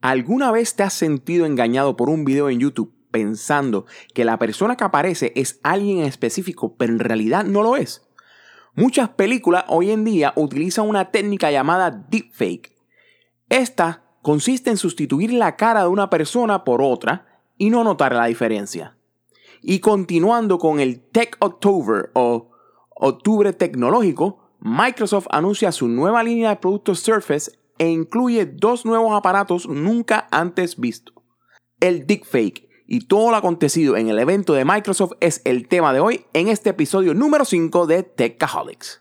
¿Alguna vez te has sentido engañado por un video en YouTube pensando que la persona que aparece es alguien en específico, pero en realidad no lo es? Muchas películas hoy en día utilizan una técnica llamada deepfake. Esta consiste en sustituir la cara de una persona por otra y no notar la diferencia. Y continuando con el Tech October o Octubre Tecnológico, Microsoft anuncia su nueva línea de productos Surface e incluye dos nuevos aparatos nunca antes vistos. El deepfake y todo lo acontecido en el evento de Microsoft es el tema de hoy en este episodio número 5 de Techaholics.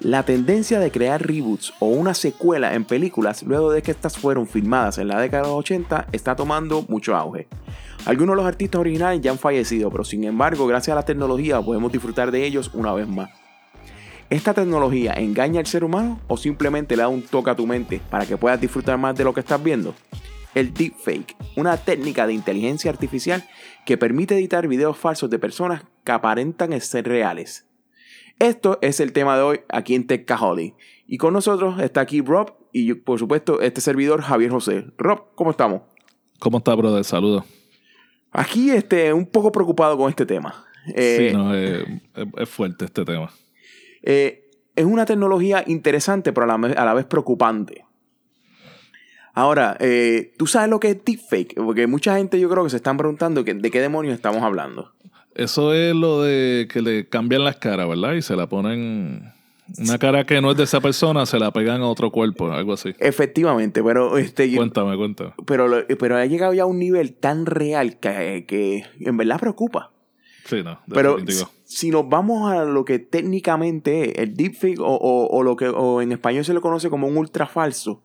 La tendencia de crear reboots o una secuela en películas luego de que estas fueron filmadas en la década de los 80 está tomando mucho auge. Algunos de los artistas originales ya han fallecido, pero sin embargo, gracias a la tecnología podemos disfrutar de ellos una vez más. ¿Esta tecnología engaña al ser humano o simplemente le da un toque a tu mente para que puedas disfrutar más de lo que estás viendo? El deepfake, una técnica de inteligencia artificial que permite editar videos falsos de personas que aparentan ser reales. Esto es el tema de hoy aquí en Techaholic. Y con nosotros está aquí Rob y por supuesto este servidor Javier José. Rob, ¿cómo estamos? ¿Cómo está, brother? Saludos. Aquí este, un poco preocupado con este tema. sí, no, eh, es fuerte este tema. Eh, es una tecnología interesante, pero a la, vez preocupante. Ahora, eh, ¿tú sabes lo que es deepfake? Porque mucha gente yo creo que se están preguntando de qué demonios estamos hablando. Eso es lo de que le cambian las caras, ¿verdad? Y se la ponen. Una cara que no es de esa persona, se la pegan a otro cuerpo, algo así. Efectivamente, pero este. Cuéntame, cuéntame. Pero, pero ha llegado ya a un nivel tan real que, que en verdad preocupa. Sí, no. Pero si nos vamos a lo que técnicamente es el deepfake o, o, lo que o en español se le conoce como un ultra falso,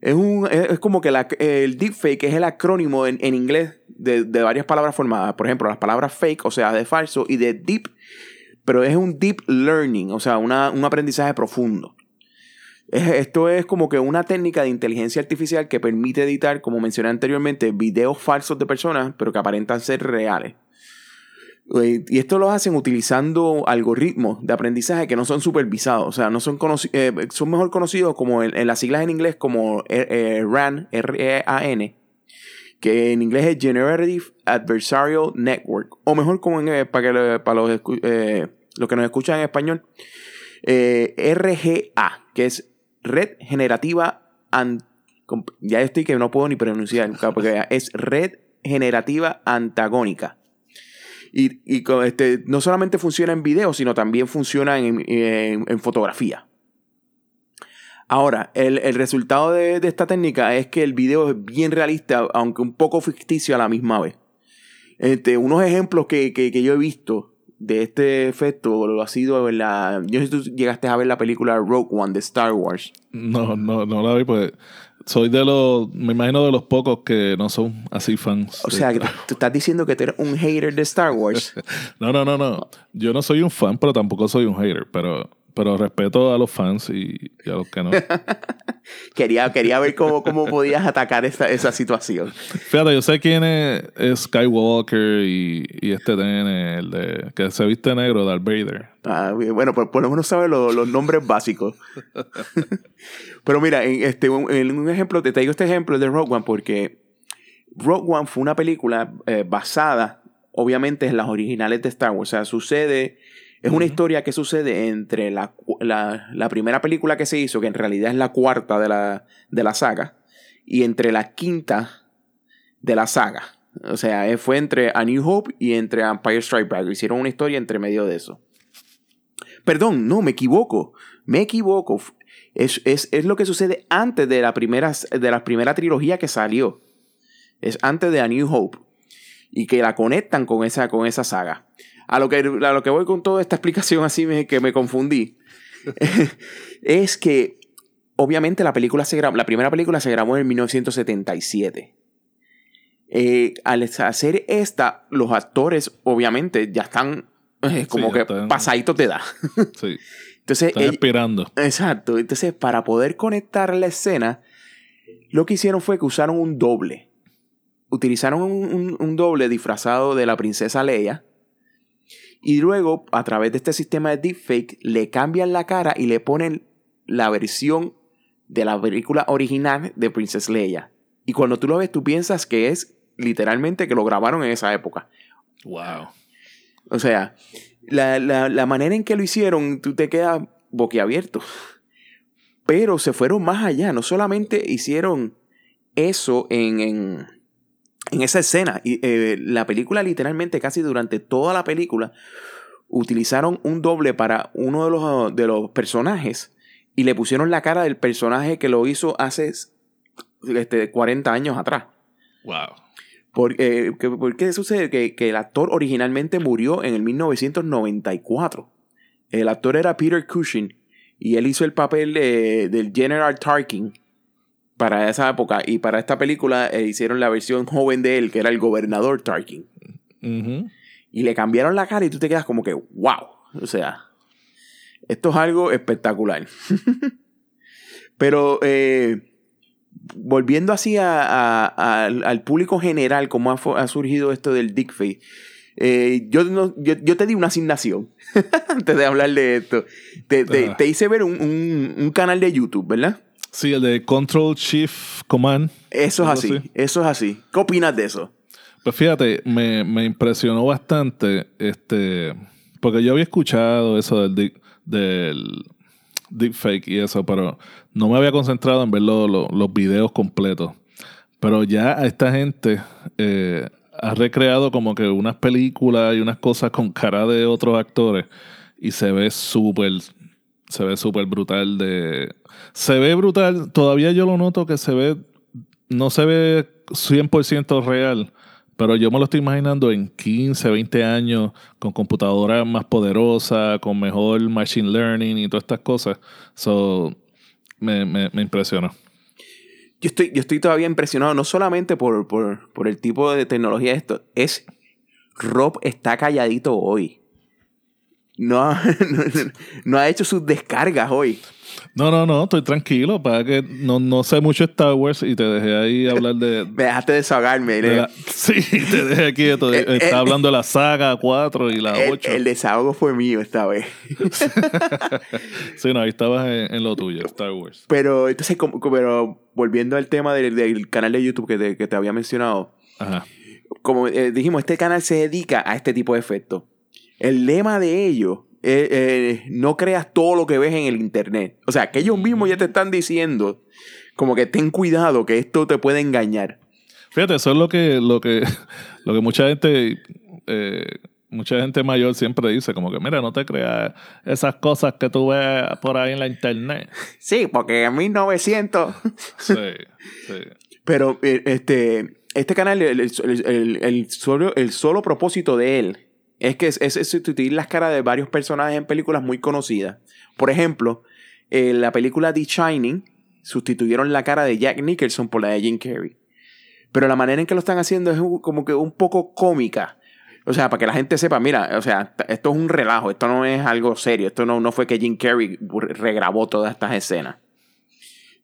es, un, es, como que la, el deepfake es el acrónimo en, en inglés de, de, varias palabras formadas. Por ejemplo, las palabras fake, o sea, de falso, y de deep, pero es un deep learning, o sea, una, un aprendizaje profundo. esto es como que una técnica de inteligencia artificial que permite editar, como mencioné anteriormente, videos falsos de personas, pero que aparentan ser reales. Y esto lo hacen utilizando algoritmos de aprendizaje que no son supervisados, o sea, no son, eh, son mejor conocidos como en, las siglas en inglés como eh, eh, RAN, R-E-A-N, que en inglés es Generative Adversarial Network, o mejor como en, para, que, para los, los que nos escuchan en español, RGA, que es Red Generativa ya estoy que no puedo ni pronunciar, porque es Red Generativa Antagónica. Y, este, no solamente funciona en video, sino también funciona en, fotografía. Ahora, el, resultado de, esta técnica es que el video es bien realista, aunque un poco ficticio a la misma vez. Este, unos ejemplos que, yo he visto de este efecto lo ha sido en la. Yo sé si tú llegaste a ver la película Rogue One de Star Wars. No, no, no la vi, pues soy de los, me imagino de los pocos que no son así fans. O sea, tú estás diciendo que tú eres un hater de Star Wars. no, no, no, no. Yo no soy un fan, pero tampoco soy un hater. Pero, pero respeto a los fans y, a los que no. quería, quería ver cómo, cómo podías atacar esa, esa situación. Fíjate, yo sé quién es, Skywalker y, y este tiene el de que se viste negro, Darth Vader. Ah, bueno, por, por lo menos sabe los nombres básicos. Pero mira, en, este, un, ejemplo, te traigo este ejemplo de Rogue One porque Rogue One fue una película eh, basada, obviamente, en las originales de Star Wars. O sea, sucede, es una historia que sucede entre la, la, primera película que se hizo, que en realidad es la cuarta de la, de la saga, y entre la quinta de la saga. O sea, eh, fue entre A New Hope y entre Empire Strike Back. Hicieron una historia entre medio de eso. Perdón, no, me equivoco. Me equivoco. Es, lo que sucede antes de la, primera, de la primera trilogía que salió. Es antes de A New Hope. Y que la conectan con esa, con esa saga. A lo, que, a lo que voy con toda esta explicación así que me confundí. es que obviamente la película se la primera película se grabó en 1977. Eh, al hacer esta, los actores obviamente ya están eh, como que pasaditos de edad. sí. Entonces, Están esperando. Exacto. Entonces, para poder conectar la escena, lo que hicieron fue que usaron un doble. Utilizaron un, doble disfrazado de la princesa Leia. Y luego, a través de este sistema de deepfake, le cambian la cara y le ponen la versión de la película original de Princess Leia. Y cuando tú lo ves, tú piensas que es literalmente que lo grabaron en esa época. Wow. O sea, la, la, la manera en que lo hicieron, tú te quedas boquiabierto. Pero se fueron más allá. No solamente hicieron eso en, en, en esa escena. Y, eh, la película literalmente, casi durante toda la película, utilizaron un doble para uno de los, de los personajes y le pusieron la cara del personaje que lo hizo hace este, 40 años atrás. Wow. ¿Por, eh, que- por qué sucede? Que, que el actor originalmente murió en el 1994. El actor era Peter Cushing y él hizo el papel de- del General Tarkin para esa época. Y para esta película eh, hicieron la versión joven de él, que era el gobernador Tarkin. Y le cambiaron la cara y tú te quedas como que, wow. O sea, esto es algo espectacular. Pero eh, volviendo así a- a- a- al, público general, cómo ha, surgido esto del deepfake, eh, yo, no- yo, yo te di una asignación antes de hablar de esto. Te, te- Ajá. te hice ver un, un- un canal de YouTube, ¿verdad? Sí, el de Control Shift Command. Eso es así, así. eso es así. ¿Qué opinas de eso? Pues fíjate, me, me impresionó bastante, este, porque yo había escuchado eso del, deep- del deepfake y eso, pero no me había concentrado en ver lo- lo- los videos completos. Pero ya a esta gente eh, ha recreado como que unas películas y unas cosas con cara de otros actores y se ve súper, se ve súper brutal de... Se ve brutal, todavía yo lo noto que se ve, no se ve 100% real, pero yo me lo estoy imaginando en 15, 20 años, con computadoras más poderosas, con mejor machine learning y todas estas cosas. So, me, me, me impresionó. Yo estoy, yo estoy todavía impresionado, no solamente por, por, por el tipo de tecnología de esto, es Rob está calladito hoy. No ha, no, no ha hecho sus descargas hoy. No, no, no, estoy tranquilo, para que no, no sé mucho Star Wars y te dejé ahí hablar de... Me dejaste desahogarme. de la- sí, te dejé quieto. Eh, eh, Está hablando de la saga 4 y la el, 8. el desahogo fue mío esta vez. Sí, no, ahí estabas en, en lo tuyo, Star Wars. Pero entonces, como- pero volviendo al tema del, del canal de YouTube que te, que te había mencionado, Ajá. como eh, dijimos, este canal se dedica a este tipo de efectos. El lema de ellos es eh, no creas todo lo que ves en el internet. O sea, que ellos mismos ya te están diciendo como que ten cuidado que esto te puede engañar. Fíjate, eso es lo que, lo que, lo que mucha gente, eh, mucha gente mayor siempre dice, como que mira, no te creas esas cosas que tú ves por ahí en la internet. Sí, porque en 1900... Sí, sí. Pero eh, este, este canal, el, el- el- el solo, el solo propósito de él es que es, sustituir las caras de varios personajes en películas muy conocidas. Por ejemplo, en la película The Shining sustituyeron la cara de Jack Nicholson por la de Jim Carrey. Pero la manera en que lo están haciendo es como que un poco cómica. O sea, para que la gente sepa, mira, o sea, esto es un relajo, esto no es algo serio, esto no, no fue que Jim Carrey regrabó todas estas escenas.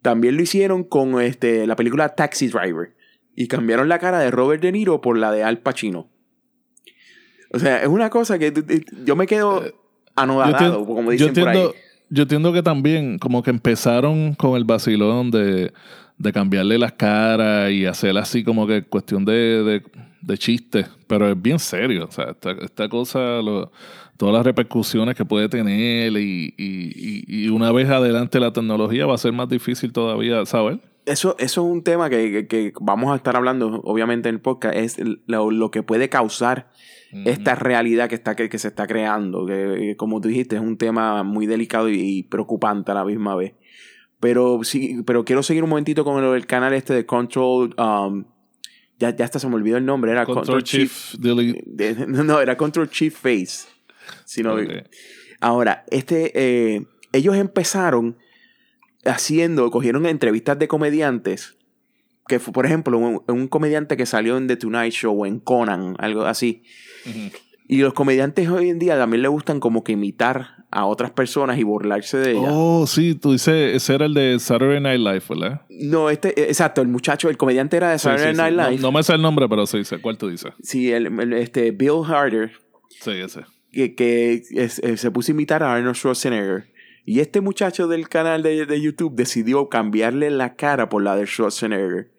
También lo hicieron con este, la película Taxi Driver. Y cambiaron la cara de Robert De Niro por la de Al Pacino. O sea, es una cosa que yo me quedo Yo anodado, como yo dicen por ahí. yo entiendo que también como que empezaron con el vacilón de, de cambiarle las caras y hacer así como que cuestión de, de, de chiste, pero es bien serio, o sea, esta, esta cosa, lo- todas las repercusiones que puede tener y, y, y- y una vez adelante la tecnología va a ser más difícil todavía, ¿sabes? Eso, eso es un tema que, que- que vamos a estar hablando, obviamente, en el podcast, es lo, lo que puede causar esta realidad que, está, que, que se está creando. Que, eh, como tú dijiste, es un tema muy delicado y, y preocupante a la misma vez. Pero sí, pero quiero seguir un momentito con el, el canal este de Control. um, ya, ya hasta se me olvidó el nombre, era Control, Control, Chief. No, era Control Chief Face. Si no- Ok. Ahora, este, eh, ellos empezaron haciendo, cogieron entrevistas de comediantes, que fue, por ejemplo, un, un comediante que salió en The Tonight Show o en Conan, algo así. Ujú. Y los comediantes hoy en día también le gustan como que imitar a otras personas y burlarse de ellas. Oh, sí, tú dices, ese era el de Saturday Night Live, ¿verdad? No, este, eh, exacto, el muchacho, el comediante era de Sí, Saturday sí, sí. Night No- Live. No, me sé el nombre, pero sí sé cuál tú dices. Sí, el, el- este, Bill Harder. Sí, ese. que, que es- eh, se puso a imitar a Arnold Schwarzenegger. Y este muchacho del canal de, de YouTube decidió cambiarle la cara por la de Schwarzenegger.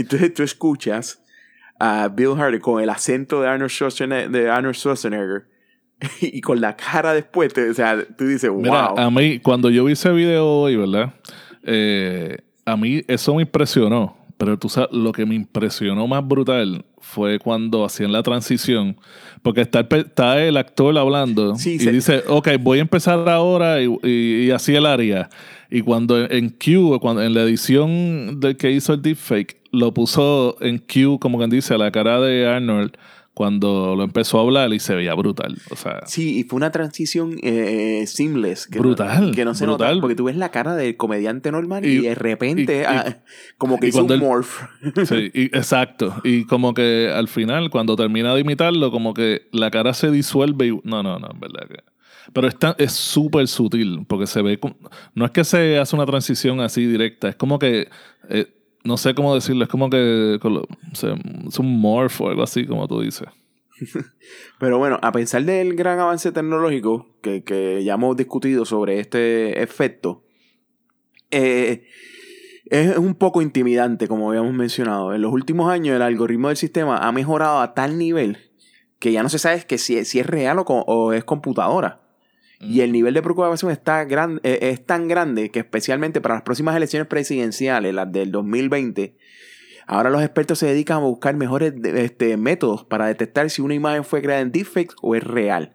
Entonces tú escuchas a Bill Hardy con el acento de Arnold Schwarzenegger, de Arnold Schwarzenegger y con la cara después, te- o sea, tú dices, wow. Mira, a mí, cuando yo vi ese video hoy, ¿verdad? Eh, a mí eso me impresionó. Pero tú sabes, lo que me impresionó más brutal fue cuando hacían la transición. Porque está el, pe- está el actor hablando Sí, y se- dice, ok, voy a empezar ahora y, y- y así el área. Y cuando en, en Q, cuando, en la edición del que hizo el deepfake, lo puso en Q, como quien dice, a la cara de Arnold cuando lo empezó a hablar y se veía brutal. O sea, Sí, y fue una transición eh, seamless. Que Brutal, No, que no se brutal. nota, porque tú ves la cara del comediante normal y, Y- de repente, y- y- ah, como que hizo un él- morph. Sí, exacto. Y como que al final, cuando termina de imitarlo, como que la cara se disuelve y... No, no, no, en verdad que... Pero es tan- es súper sutil, porque se ve... No es que se hace una transición así directa, es como que... eh, no sé cómo decirlo, es como que... es un morph o algo así, como tú dices. Pero bueno, a pesar del gran avance tecnológico que, que ya hemos discutido sobre este efecto, eh, es un poco intimidante, como habíamos mencionado. En los últimos años el algoritmo del sistema ha mejorado a tal nivel que ya no se sabe que si, si es real o es computadora. Y el nivel de preocupación está gran, eh, es tan grande que especialmente para las próximas elecciones presidenciales, las del 2020, ahora los expertos se dedican a buscar mejores este, métodos para detectar si una imagen fue creada en deepfake o es real.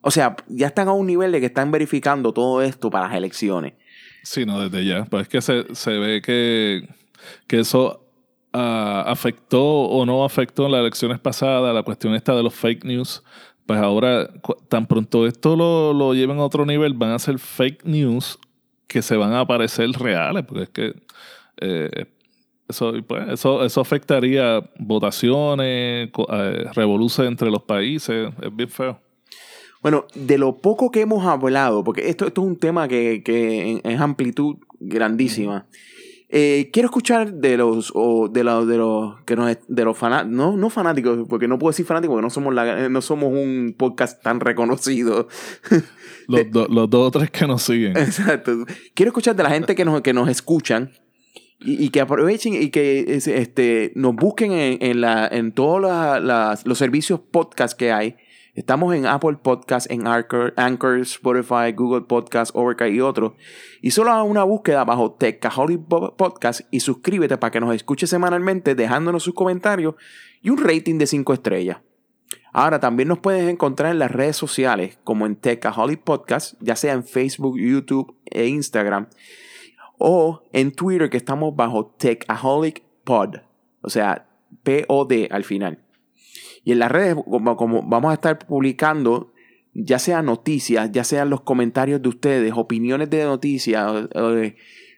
O sea, ya están a un nivel de que están verificando todo esto para las elecciones. Sí, no, desde ya. Pues es que se, se ve que, que eso ah, afectó o no afectó en las elecciones pasadas, la cuestión esta de los fake news. Pues ahora, tan pronto esto lo, lo lleven a otro nivel, van a ser fake news que se van a aparecer reales, porque es que eh, eso, pues, eso, eso afectaría votaciones, eh, revoluciones entre los países, es bien feo. Bueno, de lo poco que hemos hablado, porque esto, esto es un tema que, que es amplitud grandísima. Eh, quiero escuchar de los o de los de los que nos de los fanáticos, no, no fanáticos, porque no puedo decir fanáticos porque no somos la- no somos un podcast tan reconocido. Los, do- los dos o tres que nos siguen. Exacto. Quiero escuchar de la gente que nos, que nos escuchan y, y que aprovechen y que es- este, nos busquen en, en, la, en todos la- los servicios podcast que hay. Estamos en Apple Podcast, en Anchor, Spotify, Google Podcast, Overcast y otros. Y solo haga una búsqueda bajo Techaholic Po- Podcast y suscríbete para que nos escuche semanalmente dejándonos sus comentarios y un rating de 5 estrellas. Ahora también nos puedes encontrar en las redes sociales como en Techaholic Podcast, ya sea en Facebook, YouTube e Instagram, o en Twitter que estamos bajo Techaholic Pod, o sea, P-O-D al final. Y en las redes, como, como vamos a estar publicando, ya sea noticias, ya sean los comentarios de ustedes, opiniones de noticias, o,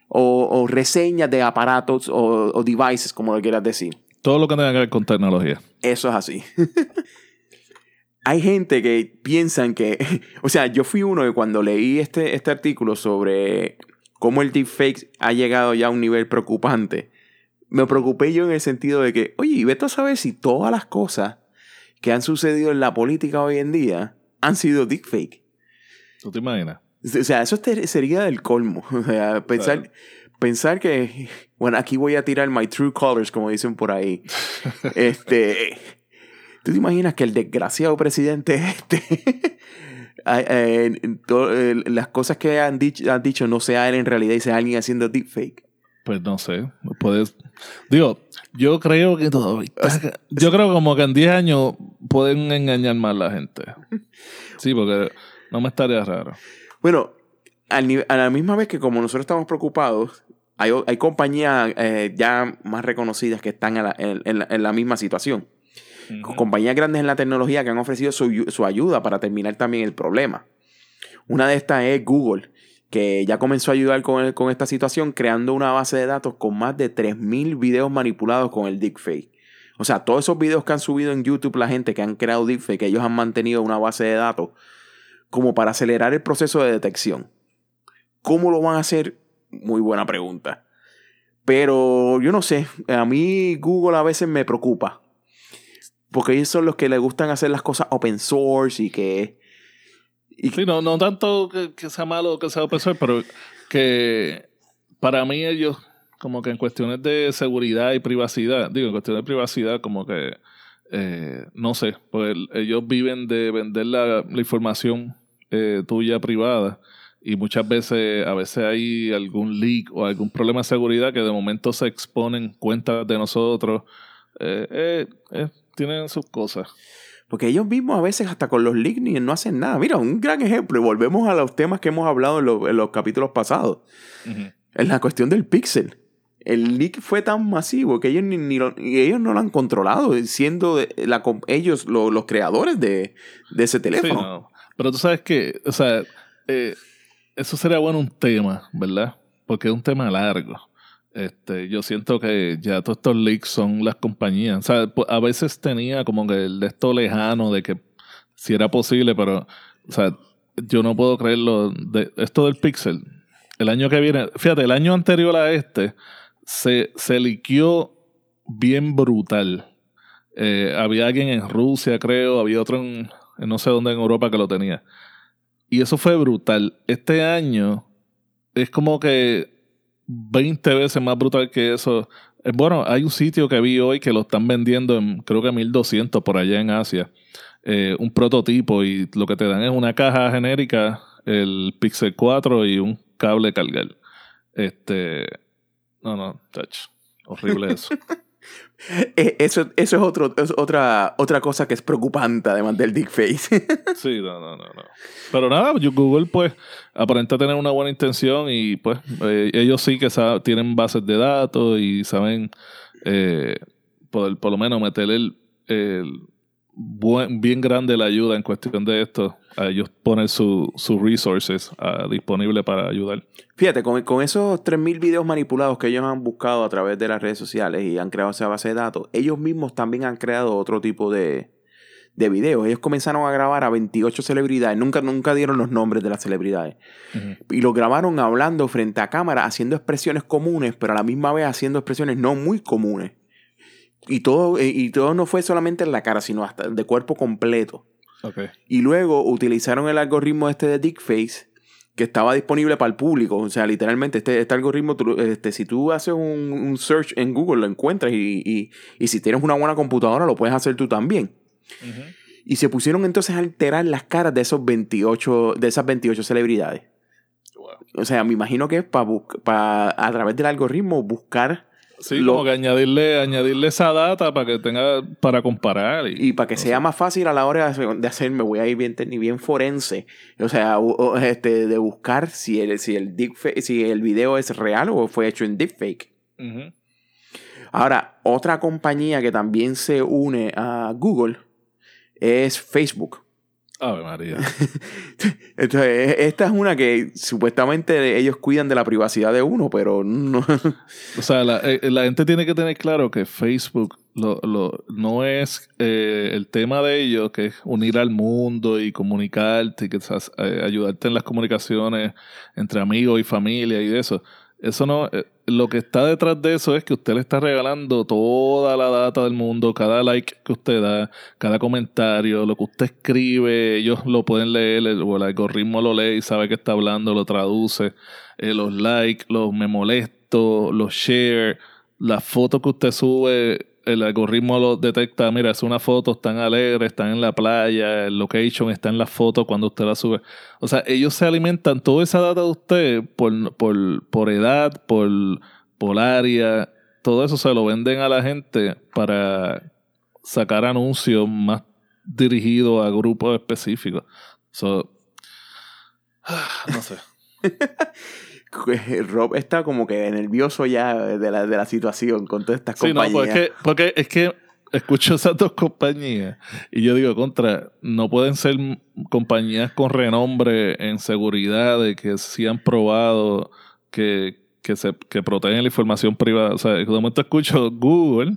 o- o reseñas de aparatos o, o devices, como lo quieras decir. Todo lo que tenga que ver con tecnología. Eso es así. Hay gente que piensan que, o sea, yo fui uno que cuando leí este, este artículo sobre cómo el deepfake ha llegado ya a un nivel preocupante, me preocupé yo en el sentido de que, oye, y vete a saber si todas las cosas que han sucedido en la política hoy en día han sido deepfake. ¿Tú te imaginas? O sea, eso te- sería del colmo. O sea, pensar, Claro. pensar que, bueno, aquí voy a tirar my true colors, como dicen por ahí. este, ¿tú te imaginas que el desgraciado presidente este, eh, eh, las cosas que han dicho, han dicho no sea él en realidad y sea alguien haciendo deepfake? Pues no sé. Puedes. Digo, yo creo que todavía. Yo creo como que en 10 años pueden engañar más a la gente. Sí, porque no me estaría raro. Bueno, a la misma vez que como nosotros estamos preocupados, hay, hay compañías eh, ya más reconocidas que están en la- en- en la- en la misma situación. compañías grandes en la tecnología que han ofrecido su, su ayuda para terminar también el problema. Una de estas es Google, que ya comenzó a ayudar con, con esta situación creando una base de datos con más de 3.000 videos manipulados con el deepfake. O sea, todos esos videos que han subido en YouTube la gente que han creado deepfake, ellos han mantenido una base de datos como para acelerar el proceso de detección. ¿Cómo lo van a hacer? Muy buena pregunta. Pero yo no sé, a mí Google a veces me preocupa. Porque ellos son los que les gustan hacer las cosas open source y que Sí, no, no tanto que, sea malo o que sea open pero que para mí ellos, como que en cuestiones de seguridad y privacidad, digo, en cuestiones de privacidad, como que, eh, no sé, pues ellos viven de vender la, información eh, tuya privada y muchas veces, a veces hay algún leak o algún problema de seguridad que de momento se exponen cuentas de nosotros. Eh, tienen sus cosas. Porque ellos mismos a veces hasta con los leaks no hacen nada. Mira, un gran ejemplo, y volvemos a los temas que hemos hablado en, los capítulos pasados. En la cuestión del pixel. El leak fue tan masivo que ellos, ni, ellos no lo han controlado, siendo la, ellos los creadores de, ese teléfono. Pero tú sabes que, o sea, eh, eso sería bueno un tema, ¿verdad? Porque es un tema largo. Este, yo siento que ya todos estos leaks son las compañías. O sea, a veces tenía como que el de esto lejano de que si era posible, pero, o sea, yo no puedo creerlo. Esto del Pixel, el año que viene, fíjate, el año anterior a este, se, se liqueó bien brutal. Eh, había alguien en Rusia, creo, había otro en, en no sé dónde en Europa que lo tenía. Y eso fue brutal. Este año es como que 20 veces más brutal que eso. Eh, bueno, hay un sitio que vi hoy que lo están vendiendo en creo que 1200 por allá en Asia. Eh, un prototipo y lo que te dan es una caja genérica, el Pixel 4 y un cable cargar. Este. No, no, touch. Horrible eso. Eh, eso, eso es, otro, otra, otra cosa que es preocupante, además del Dick Face. sí, no, no, no, Pero nada, Google, pues, aparenta tener una buena intención y, pues, eh, ellos sí que tienen bases de datos y saben, eh, por, lo menos, meter el bien grande la ayuda en cuestión de esto. A ellos ponen sus su resources uh, disponibles para ayudar. Fíjate, con, con esos 3.000 videos manipulados que ellos han buscado a través de las redes sociales y han creado esa base de datos, ellos mismos también han creado otro tipo de, de videos. Ellos comenzaron a grabar a 28 celebridades. Nunca, nunca dieron los nombres de las celebridades. Y lo grabaron hablando frente a cámara, haciendo expresiones comunes, pero a la misma vez haciendo expresiones no muy comunes. Y todo, eh, y todo no fue solamente en la cara, sino hasta de cuerpo completo. Y luego utilizaron el algoritmo este de Dickface, que estaba disponible para el público. O sea, literalmente, este, este algoritmo, este, si tú haces un, search en Google, lo encuentras. Y, si tienes una buena computadora, lo puedes hacer tú también. Y se pusieron entonces a alterar las caras de esos 28, de esas 28 celebridades. O sea, me imagino que es para a través del algoritmo buscar Sí, como que añadirle, añadirle esa data para que tenga para comparar. Y, para que sea más fácil a la hora de hacer, me voy a ir bien, bien forense. O sea, este, de buscar si el, si, el si el video es real o fue hecho en deepfake. Ahora, otra compañía que también se une a Google es Facebook. Ave María. Entonces, esta es una que supuestamente ellos cuidan de la privacidad de uno, pero no. o sea, la, eh, gente tiene que tener claro que Facebook lo, lo, no es eh, el tema de ellos, que es unir al mundo y comunicarte, que, eh, ayudarte en las comunicaciones entre amigos y familia y eso. Eso no, eh, lo que está detrás de eso es que usted le está regalando toda la data del mundo, cada like que usted da, cada comentario, lo que usted escribe, ellos lo pueden leer, el, o el algoritmo lo lee y sabe que está hablando, lo traduce, eh, los likes, los me molesto, los share, las fotos que usted sube, el algoritmo lo detecta, mira, es una foto, están alegres, están en la playa, el location está en la foto cuando usted la sube. O sea, ellos se alimentan toda esa data de usted por, por, por edad, por, por área, todo eso se lo venden a la gente para sacar anuncios más dirigidos a grupos específicos. So, no sé. Rob está como que nervioso ya de la, de la situación con todas estas compañías. No, porque, porque es que escucho esas dos compañías y yo digo, contra, no pueden ser compañías con renombre en seguridad, de que sí han probado que, que, se, que protegen la información privada. O sea, de momento escucho Google,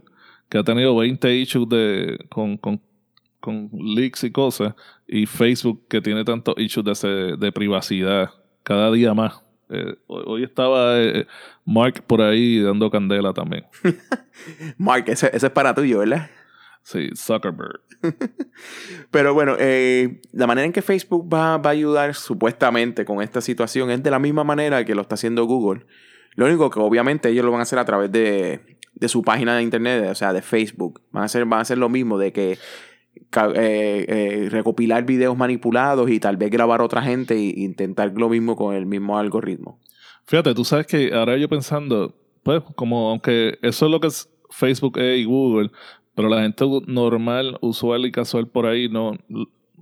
que ha tenido 20 issues de, con, con, con leaks y cosas, y Facebook, que tiene tantos issues de, de privacidad cada día más. Eh, hoy estaba eh, Mark por ahí dando candela también. Mark, ese, es para tuyo, ¿verdad? Sí, Zuckerberg. Pero bueno, eh, la manera en que Facebook va, va, a ayudar supuestamente con esta situación es de la misma manera que lo está haciendo Google. Lo único que obviamente ellos lo van a hacer a través de, de su página de internet, o sea, de Facebook. Van a hacer, van a hacer lo mismo de que eh, eh, recopilar videos manipulados y tal vez grabar a otra gente e intentar lo mismo con el mismo algoritmo. Fíjate, tú sabes que ahora yo pensando, pues como aunque eso es lo que es Facebook y Google, pero la gente normal, usual y casual por ahí no,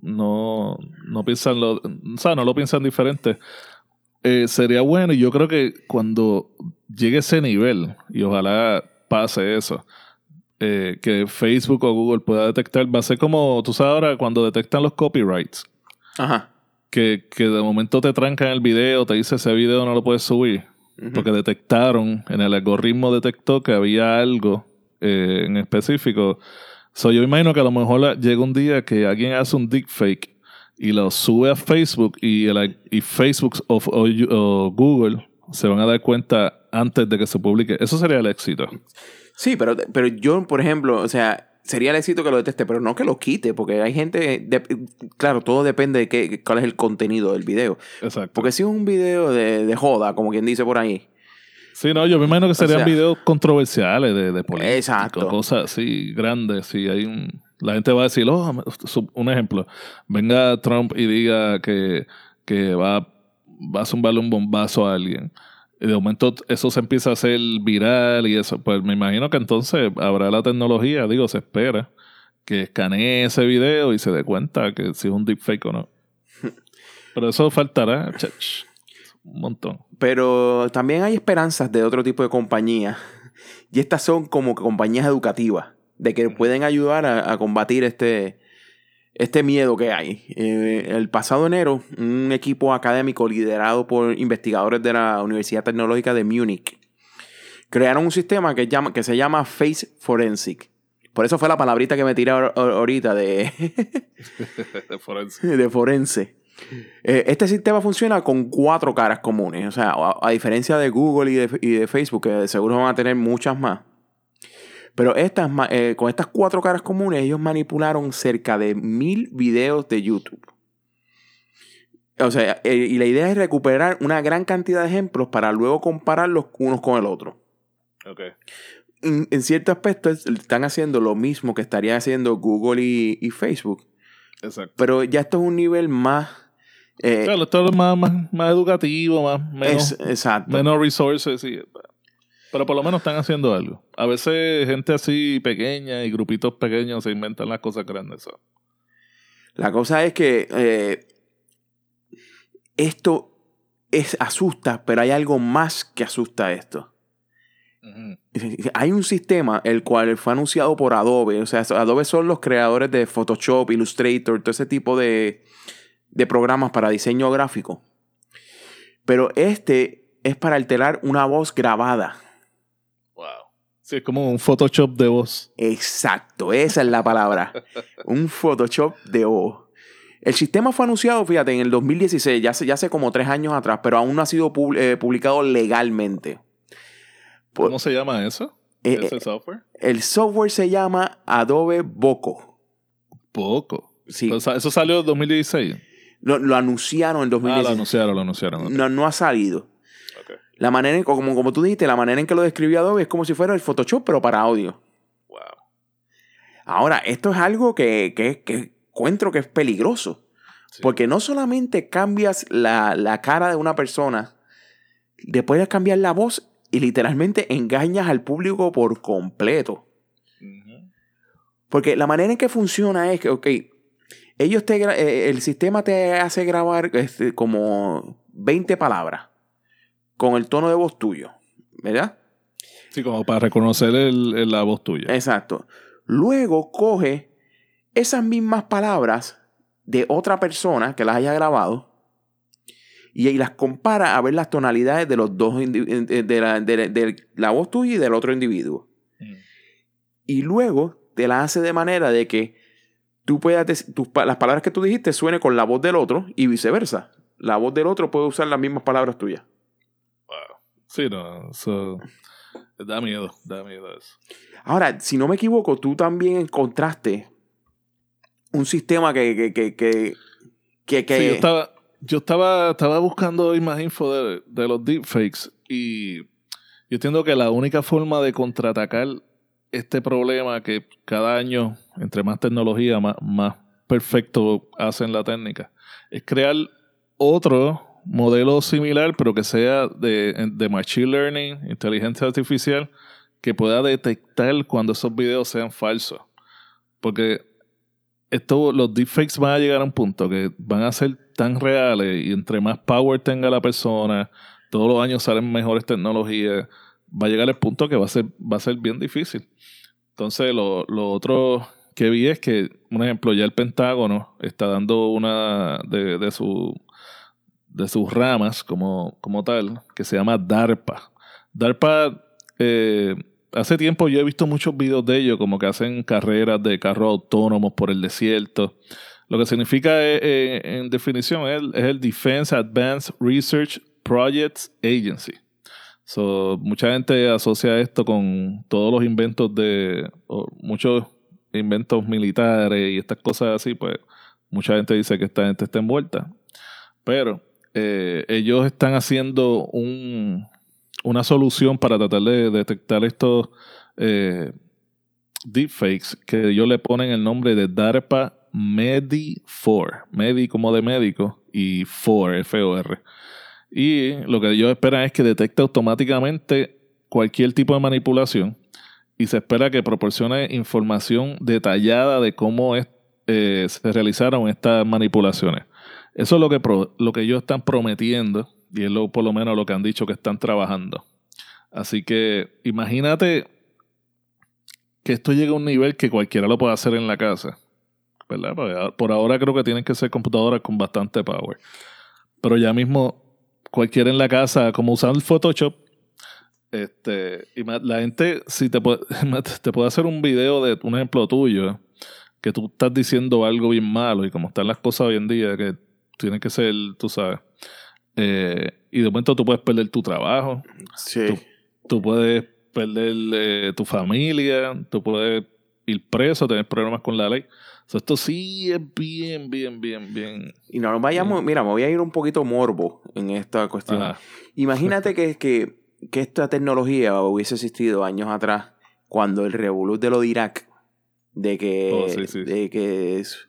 no, no piensan lo, o sea, no lo piensan diferente. Eh, sería bueno y yo creo que cuando llegue ese nivel, y ojalá pase eso, eh, que Facebook o Google pueda detectar, va a ser como, tú sabes ahora, cuando detectan los copyrights. Ajá. Que, que de momento te trancan el video, te dice ese video no lo puedes subir. Porque detectaron, en el algoritmo detectó que había algo eh, en específico. So, yo imagino que a lo mejor llega un día que alguien hace un deepfake y lo sube a Facebook y, el, y Facebook o, o, Google se van a dar cuenta antes de que se publique. Eso sería el éxito. Sí, pero, pero yo, por ejemplo, o sea, sería el éxito que lo deteste, pero no que lo quite, porque hay gente, claro, todo depende de qué, cuál es el contenido del video. Exacto. Porque si es un video de, de joda, como quien dice por ahí. Sí, no, yo me imagino que serían videos controversiales de, de política. Exacto. Cosas así grandes. Sí, hay un, la gente va a decir, oh, un ejemplo, venga Trump y diga que, que va, va a zumbarle un bombazo a alguien. Y de momento eso se empieza a hacer viral y eso. Pues me imagino que entonces habrá la tecnología, digo, se espera, que escanee ese video y se dé cuenta que si es un deepfake o no. Pero eso faltará, un montón. Pero también hay esperanzas de otro tipo de compañías. Y estas son como compañías educativas, de que pueden ayudar a combatir este, este miedo que hay. Eh, el pasado enero, un equipo académico liderado por investigadores de la Universidad Tecnológica de Múnich crearon un sistema que, llama, que se llama Face Forensic. Por eso fue la palabrita que me tiré ahorita de, de forense. De forense. Eh, este sistema funciona con cuatro caras comunes. O sea, a, diferencia de Google y de, y de Facebook, que seguro van a tener muchas más. Pero estas, eh, con estas cuatro caras comunes, ellos manipularon cerca de mil videos de YouTube. O sea, eh, y la idea es recuperar una gran cantidad de ejemplos para luego compararlos unos con el otro. Okay. En, en cierto aspecto están haciendo lo mismo que estarían haciendo Google y, Facebook. Exacto. Pero ya esto es un nivel más... Eh, claro, esto es más, más, educativo, más, menos, exacto. menos resources. Y, pero por lo menos están haciendo algo. A veces gente así pequeña y grupitos pequeños se inventan las cosas grandes. La cosa es que eh, esto es, asusta, pero hay algo más que asusta esto. Hay un sistema el cual fue anunciado por Adobe. O sea, Adobe son los creadores de Photoshop, Illustrator, todo ese tipo de, de programas para diseño gráfico. Pero este es para alterar una voz grabada. Sí, es como un Photoshop de voz. Exacto, esa es la palabra. un Photoshop de voz. El sistema fue anunciado, fíjate, en el 2016, ya hace, ya hace como tres años atrás, pero aún no ha sido eh, publicado legalmente. ¿Cómo se llama eso? Eh, ¿Ese software? El software se llama Adobe Boco. Boco. Sí. ¿Eso salió en 2016? Lo, lo anunciaron en 2016. Ah, lo anunciaron, lo anunciaron. No, no ha salido. La manera, en, como, como tú dijiste, la manera en que lo describió Adobe es como si fuera el Photoshop, pero para audio. Wow. Ahora, esto es algo que, que, encuentro que es peligroso. Porque no solamente cambias la, cara de una persona, después de cambiar la voz y literalmente engañas al público por completo. Porque la manera en que funciona es que, ok, ellos te, eh, el sistema te hace grabar este, como 20 palabras con el tono de voz tuyo, ¿verdad? Sí, como para reconocer el, la voz tuya. Exacto. Luego coge esas mismas palabras de otra persona que las haya grabado y, las compara a ver las tonalidades de los dos de la, voz tuya y del otro individuo. Mm. Y luego te la hace de manera de que tú puedas las palabras que tú dijiste suene con la voz del otro y viceversa. La voz del otro puede usar las mismas palabras tuyas. Sí, no, eso da miedo, da miedo eso. Ahora, si no me equivoco, tú también encontraste un sistema que, que, que, que, que, que- Sí, yo estaba, yo estaba, estaba buscando hoy más info de, de los deepfakes y yo entiendo que la única forma de contraatacar este problema que cada año, entre más tecnología, más, más perfecto hacen la técnica, es crear otro modelo similar, pero que sea de, Machine Learning, inteligencia artificial, que pueda detectar cuando esos videos sean falsos. Porque esto, los deepfakes van a llegar a un punto que van a ser tan reales y entre más power tenga la persona, todos los años salen mejores tecnologías, va a llegar el punto que va a ser, va a ser bien difícil. Entonces, lo, lo otro que vi es que, un ejemplo, ya el Pentágono está dando una de, de, su, de sus ramas como, como tal, que se llama DARPA. DARPA, eh, hace tiempo yo he visto muchos videos de ellos, como que hacen carreras de carros autónomos por el desierto. Lo que significa eh, eh, en definición es es el Defense Advanced Research Projects Agency. So, mucha gente asocia esto con todos los inventos de, muchos inventos militares y estas cosas así, pues mucha gente dice que esta gente está envuelta. Pero eh, ellos están haciendo un, una solución para tratar de detectar estos eh, deepfakes que ellos le ponen el nombre de DARPA MEDI4. MEDI como de médico y 4, F-O-R. Y lo que ellos esperan es que detecte automáticamente cualquier tipo de manipulación y se espera que proporcione información detallada de cómo eh, se realizaron estas manipulaciones. Eso es lo que, lo que ellos están prometiendo y es lo, por lo menos lo que han dicho que están trabajando. Así que imagínate que esto llegue a un nivel que cualquiera lo pueda hacer en la casa. ¿Verdad? Por ahora creo que tienen que ser computadoras con bastante power. Pero ya mismo cualquiera en la casa, como usando el Photoshop, este, la gente, si te te puede hacer un video de un ejemplo tuyo, que tú estás diciendo algo bien malo, y como están las cosas hoy en día, que tiene que ser, tú sabes, eh, y de momento tú puedes perder tu trabajo, Sí. tú, tú puedes perder eh, tu familia, tú puedes ir preso, tener problemas con la ley. O sea, esto sí es bien, bien, bien, bien. Y no nos vayamos, mira, me voy a ir un poquito morbo en esta cuestión. Ajá. Imagínate que, que, que esta tecnología hubiese existido años atrás, cuando el revolut de lo de Irak, de que, Oh, sí, sí. de que es-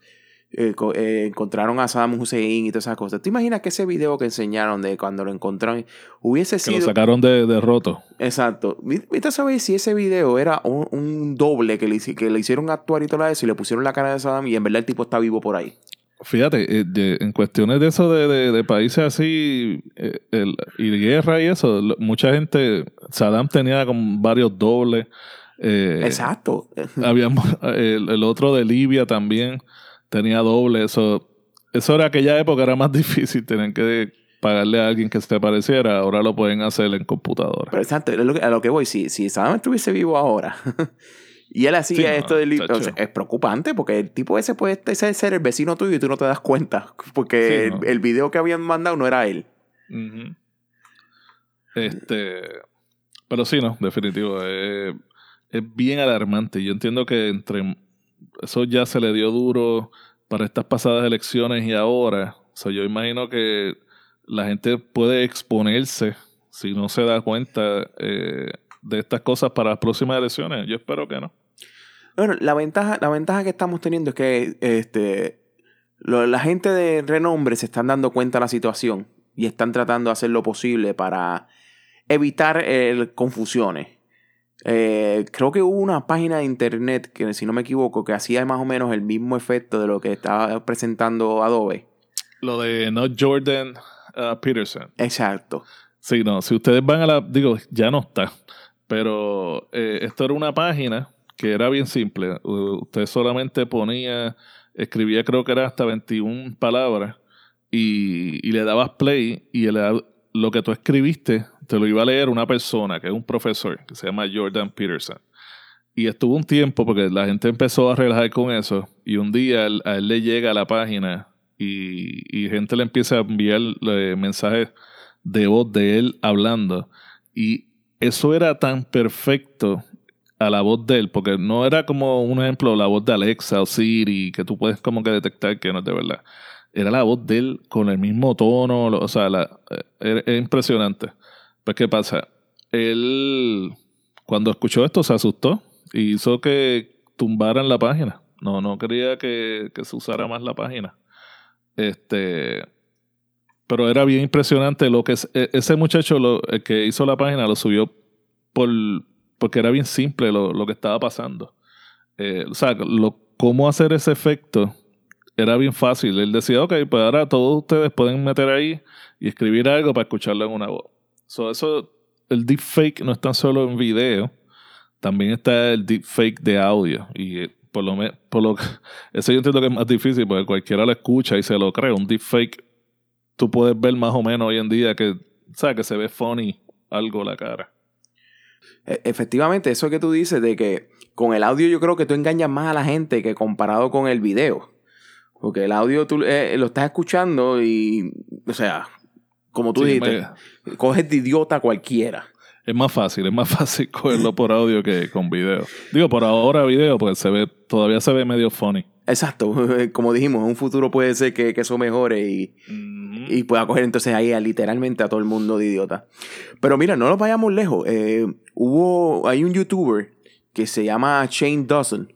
eh, eh, encontraron a Saddam Hussein y todas esas cosas. ¿Te imaginas que ese video que enseñaron de cuando lo encontraron hubiese Que lo sido... sacaron de, de roto. Exacto. ¿Viste saber si ese video era un, un doble que le, hici- que le hicieron actuar y todo eso y le pusieron la cara de Saddam y en verdad el tipo está vivo por ahí? Fíjate, eh, de- en cuestiones de eso de, de- de países así eh, el- y guerra y eso, lo- mucha gente, Saddam tenía como varios dobles. eh, Exacto. habíamos- el, el otro de Libia también tenía doble. Eso, eso era aquella época, era más difícil, tener que pagarle a alguien que se pareciera. Ahora lo pueden hacer en computadora. Pero exacto, a lo que voy, si, si Saddam estuviese vivo ahora y él hacía Sí, no, esto del o sea, es preocupante porque el tipo ese puede ser, ser el vecino tuyo y tú no te das cuenta porque Sí, no. el, el video que habían mandado no era él. Este. Pero sí, no, definitivo. eh, es bien alarmante. Yo entiendo que entre. Eso ya se le dio duro para estas pasadas elecciones y ahora. O sea, yo imagino que la gente puede exponerse si no se da cuenta eh, de estas cosas para las próximas elecciones. Yo espero que no. Bueno, la ventaja, la ventaja que estamos teniendo es que este, lo- la gente de renombre se están dando cuenta de la situación y están tratando de hacer lo posible para evitar eh, confusiones. Eh, creo que hubo una página de internet que, si no me equivoco, que hacía más o menos el mismo efecto de lo que estaba presentando Adobe. Lo de no Jordan uh, Peterson. Exacto. Sí, no, si ustedes van a la, digo, ya no está, pero eh, esto era una página que era bien simple. Usted solamente ponía, escribía creo que era hasta 21 palabras y, y le dabas play y el- lo que tú escribiste te lo iba a leer una persona que es un profesor que se llama Jordan Peterson. Y estuvo un tiempo porque la gente empezó a relajar con eso y un día él- a él le llega a la página y, y gente le empieza a enviar eh, mensajes de voz de él hablando Y eso era tan perfecto a la voz de él, porque no era como un ejemplo la voz de Alexa o Siri, que tú puedes como que detectar que no es de verdad. Era la voz de él con el mismo tono, o sea, la, eh, es impresionante. Pues, ¿qué pasa? Él, cuando escuchó esto, se asustó y hizo que tumbaran la página. No, no quería que, que se usara más la página. Este, pero era bien impresionante lo que e, ese muchacho lo, que hizo la página lo subió por, porque era bien simple lo, lo que estaba pasando. Eh, o sea, cómo hacer ese efecto era bien fácil. Él decía, ok, pues ahora todos ustedes pueden meter ahí y escribir algo para escucharlo en una voz. So, eso, el deepfake no es tan solo en video, también está el deepfake de audio. Y eh, por lo menos, eso yo entiendo que es más difícil porque cualquiera lo escucha y se lo cree. Un deepfake, tú puedes ver más o menos hoy en día que, sea, que se ve funny algo la cara. E, efectivamente, eso que tú dices de que con el audio yo creo que tú engañas más a la gente que comparado con el video. Porque el audio tú eh, lo estás escuchando y, o sea, como tú dijiste, coges de idiota cualquiera. Es más fácil, es más fácil cogerlo por audio que con video. Digo, por ahora video, pues se ve, todavía se ve medio funny. Exacto, como dijimos, en un futuro puede ser que, eso mejore y, y, pueda coger entonces ahí a, literalmente a todo el mundo de idiota. Pero mira, no nos vayamos lejos. Eh, hubo, hay un youtuber que se llama Shane Dawson.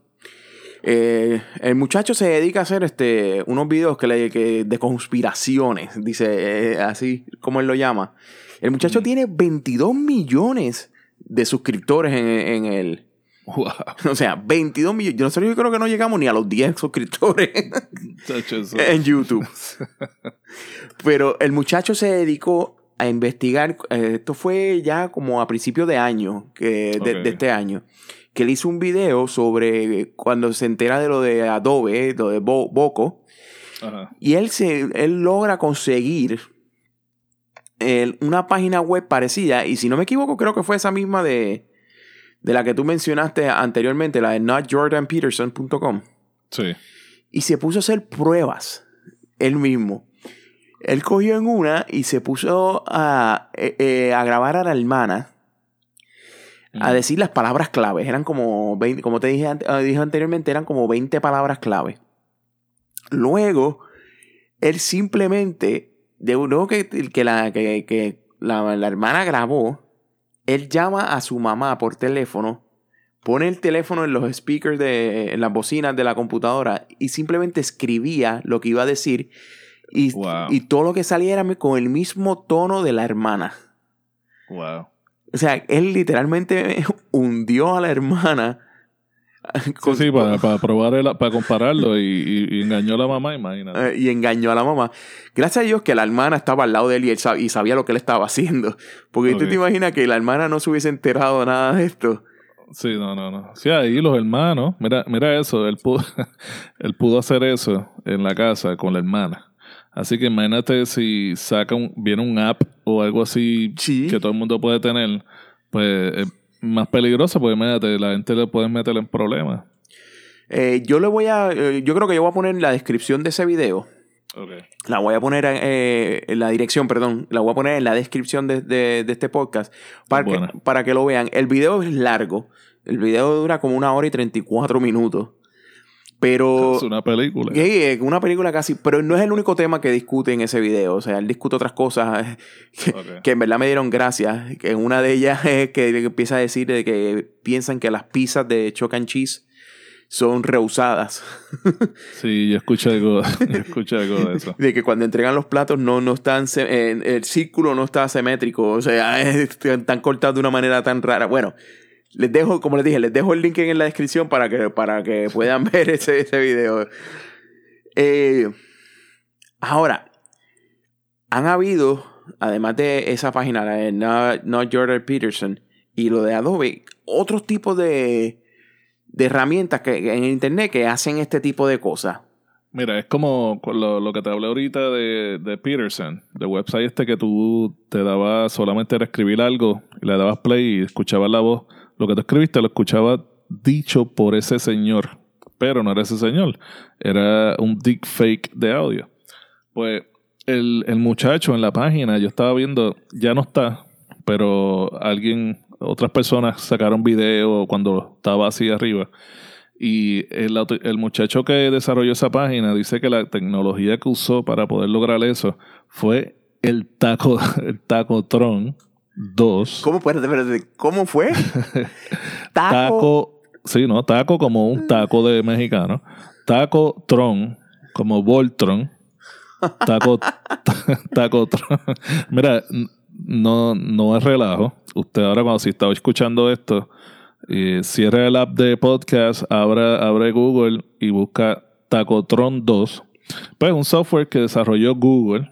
Eh, el muchacho se dedica a hacer este, unos videos que, le, que de conspiraciones, dice eh, así como él lo llama. El muchacho tiene 22 millones de suscriptores en, en el... O sea, 22 millones. Yo, no sé, yo creo que no llegamos ni a los 10 suscriptores en YouTube. Pero el muchacho se dedicó a investigar. Eh, esto fue ya como a principios de año, de, este año, que él hizo un video sobre cuando se entera de lo de Adobe, lo de Boco. Y él, se, él logra conseguir una página web parecida, y si no me equivoco, creo que fue esa misma de, de la que tú mencionaste anteriormente, la de notjordanpeterson.com. Sí. Y se puso a hacer pruebas él mismo. Él cogió en una y se puso a, eh, eh, a grabar a la hermana a decir las palabras claves. Eran como 20, como te dije, ah, dije anteriormente, eran como 20 palabras clave. Luego, él simplemente de uno que, que, la, que, la, hermana grabó, él llama a su mamá por teléfono, pone el teléfono en los speakers, de, en las bocinas de la computadora y simplemente escribía lo que iba a decir y, y todo lo que saliera con el mismo tono de la hermana. Wow. O sea, él literalmente hundió a la hermana Sí, sí, para, para probar, para compararlo y, engañó a la mamá, imagínate. Eh, y engañó a la mamá. Gracias a Dios que la hermana estaba al lado de él y, él y sabía lo que él estaba haciendo. Porque tú te imaginas que la hermana no se hubiese enterado nada de esto. Sí, no, no, no. Sí, ahí los hermanos, mira, mira eso, él pudo, él pudo hacer eso en la casa con la hermana. Así que imagínate si saca un, viene un app o algo así que todo el mundo puede tener, pues eh, más peligrosa, porque imagínate, la gente le puede meter en problemas. Eh, yo le voy a. Eh, yo creo que yo voy a poner en la descripción de ese video. La voy a poner eh, en la dirección, perdón. La voy a poner en la descripción de, este podcast para que, para que lo vean. El video es largo. El video dura como una hora y 34 minutos. Pero. Es una película. Sí, una película casi. Pero no es el único tema que discute en ese video. O sea, él discute otras cosas que, en verdad me dieron gracias. Que una de ellas es que empieza a decir de que piensan que las pizzas de Choc and Cheese son reusadas. sí, yo escuché algo, yo algo de eso. De que cuando entregan los platos no, no están. El círculo no está simétrico. O sea, están cortados de una manera tan rara. Bueno. Les dejo, como les dije, les dejo el link en la descripción para que, para que puedan ver ese, ese video. Eh, ahora, han habido, además de esa página, la de Not, Jordan Peterson y lo de Adobe, otros tipos de, de herramientas que, en Internet que hacen este tipo de cosas. Mira, es como lo, lo, que te hablé ahorita de, de Peterson, del website este que tú te dabas solamente era escribir algo y le dabas play y escuchabas la voz lo que tú escribiste lo escuchaba dicho por ese señor, pero no era ese señor, era un deep fake de audio. Pues el, muchacho en la página, yo estaba viendo, ya no está, pero alguien, otras personas sacaron video cuando estaba así arriba. Y el, el, muchacho que desarrolló esa página dice que la tecnología que usó para poder lograr eso fue el taco, el tacotron 2. ¿Cómo, ¿cómo fue? taco. taco. Sí, ¿no? Taco como un taco de mexicano. Taco Tron, como Voltron. Taco, taco Tron. Mira, no, no es relajo. Usted ahora cuando si estaba escuchando esto, eh, cierre el app de podcast, abra, abre Google y busca Tacotron 2. Pues un software que desarrolló Google.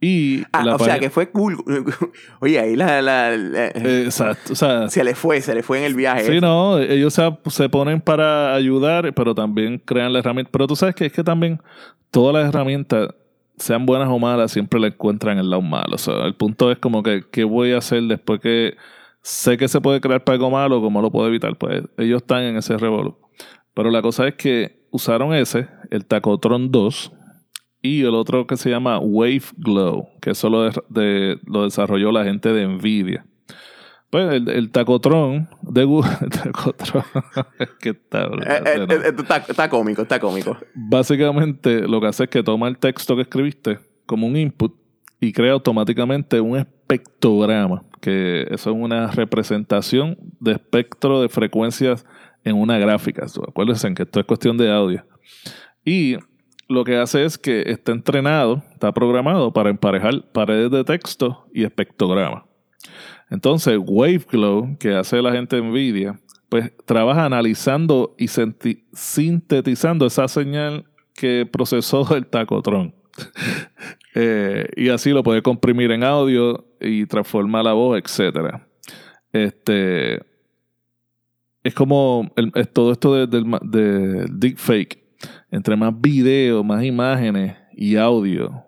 Y ah, o sea, que fue Google. Oye, ahí la. la, eh, exacto. O sea, se le fue, se le fue en el viaje. Sí, no, ellos se, se, ponen para ayudar, pero también crean la herramienta. Pero tú sabes que es que también todas las herramientas sean buenas o malas, siempre le encuentran el lado malo. O sea, el punto es como que, ¿qué voy a hacer después que sé que se puede crear para algo malo? ¿Cómo lo puedo evitar? Pues ellos están en ese revolú. Pero la cosa es que usaron ese, el Tacotron 2, y el otro que se llama Wave Glow, que eso lo, de, lo desarrolló la gente de Nvidia. Pues el, el tacotron de Google. Tacotron. que está, eh, eh, eh, está, está, cómico, está cómico. Básicamente lo que hace es que toma el texto que escribiste como un input y crea automáticamente un espectrograma, que eso es una representación de espectro de frecuencias en una gráfica. Acuérdense que esto es cuestión de audio. Y lo que hace es que está entrenado, está programado para emparejar paredes de texto y espectrograma. Entonces, WaveGlow, que hace la gente de NVIDIA, pues trabaja analizando y sintetizando esa señal que procesó el tacotron. Eh, y así lo puede comprimir en audio y transformar la voz, etc. Este, es como es todo esto del de, deepfake. Entre más video, más imágenes y audio,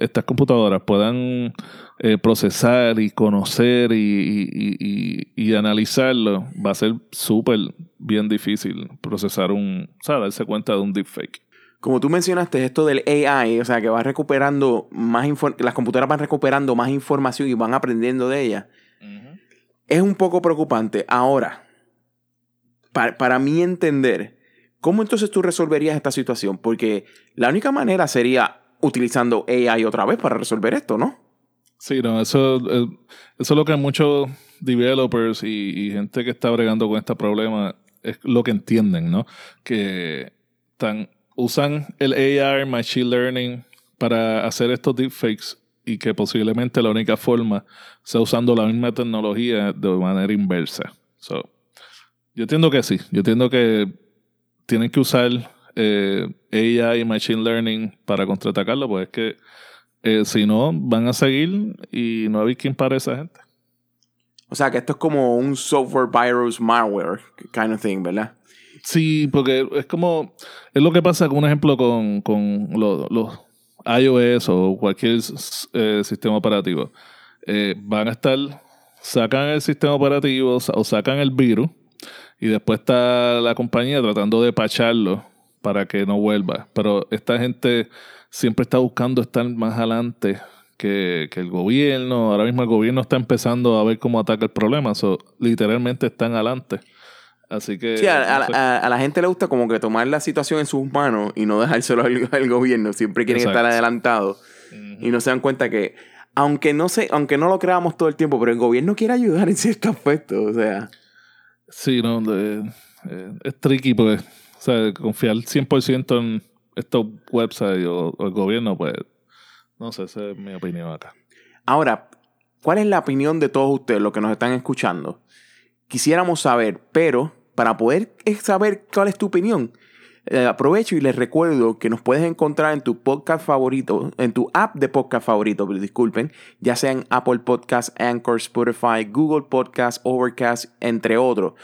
estas computadoras puedan eh, procesar y conocer y, analizarlo, va a ser súper bien difícil procesar un, o sea, darse cuenta de un deepfake. Como tú mencionaste, esto del AI, o sea, que va recuperando más las computadoras van recuperando más información y van aprendiendo de ella, es un poco preocupante. Ahora, para, para mí entender, ¿cómo entonces tú resolverías esta situación? Porque la única manera sería utilizando AI otra vez para resolver esto, ¿no? Sí, no, eso, eh, eso es lo que muchos developers y, gente que está bregando con este problema es lo que entienden, ¿no? Que tan, usan el AR, Machine Learning, para hacer estos deepfakes y que posiblemente la única forma sea usando la misma tecnología de manera inversa. So, yo entiendo que sí, yo entiendo que tienen que usar eh, AI y Machine Learning para contraatacarlo, pues es que eh, si no, van a seguir y no hay quien para esa gente. O sea, que esto es como un software virus malware kind of thing, ¿verdad? Sí, porque es como. Es lo que pasa con un ejemplo con, con los, iOS o cualquier eh, sistema operativo. Eh, van a estar. Sacan el sistema operativo o sacan el virus y después está la compañía tratando de pacharlo para que no vuelva. Pero esta gente siempre está buscando estar más adelante que, el gobierno. Ahora mismo el gobierno está empezando a ver cómo ataca el problema. So, literalmente están adelante. Así que. Sí, a, la gente le gusta como que tomar la situación en sus manos y no dejárselo al, gobierno. Siempre quieren estar adelantados. Y no se dan cuenta que, aunque no se, aunque no lo creamos todo el tiempo, pero el gobierno quiere ayudar en cierto aspecto. O sea. Sí, no, eh, es tricky pues. O sea, confiar 100% en estos websites o, el gobierno, pues, no sé, esa es mi opinión acá. Ahora, ¿cuál es la opinión de todos ustedes, los que nos están escuchando? Quisiéramos saber, pero para poder saber cuál es tu opinión, eh, aprovecho y les recuerdo que nos puedes encontrar en tu podcast favorito, en tu app de podcast favorito, disculpen, ya sea en Apple Podcast, Anchor, Spotify, Google Podcast, Overcast, entre otros.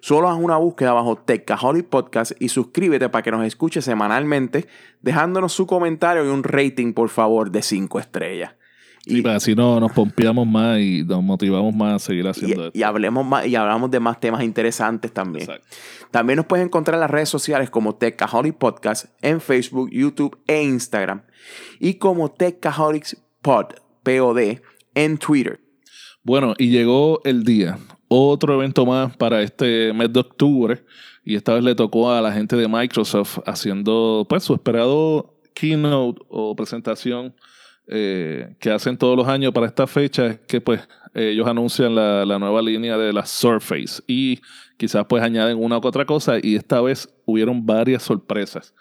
Solo haz una búsqueda bajo Techaholic Podcast y suscríbete para que nos escuche semanalmente, dejándonos su comentario y un rating, por favor, de 5 estrellas. Y, para así no, nos pompeamos más y nos motivamos más a seguir haciendo y, esto. Y, hablemos más, y hablamos de más temas interesantes también. También nos puedes encontrar en las redes sociales como Techaholics Podcast en Facebook, YouTube e Instagram. Y como Techaholics Pod, POD, en Twitter. Bueno, y llegó el día. Otro evento más para este mes de octubre. Y esta vez le tocó a la gente de Microsoft haciendo pues su esperado keynote o presentación eh, que hacen todos los años para esta fecha. Que pues ellos anuncian la, la nueva línea de la Surface. Y quizás pues añaden una u otra cosa. Y esta vez hubieron varias sorpresas.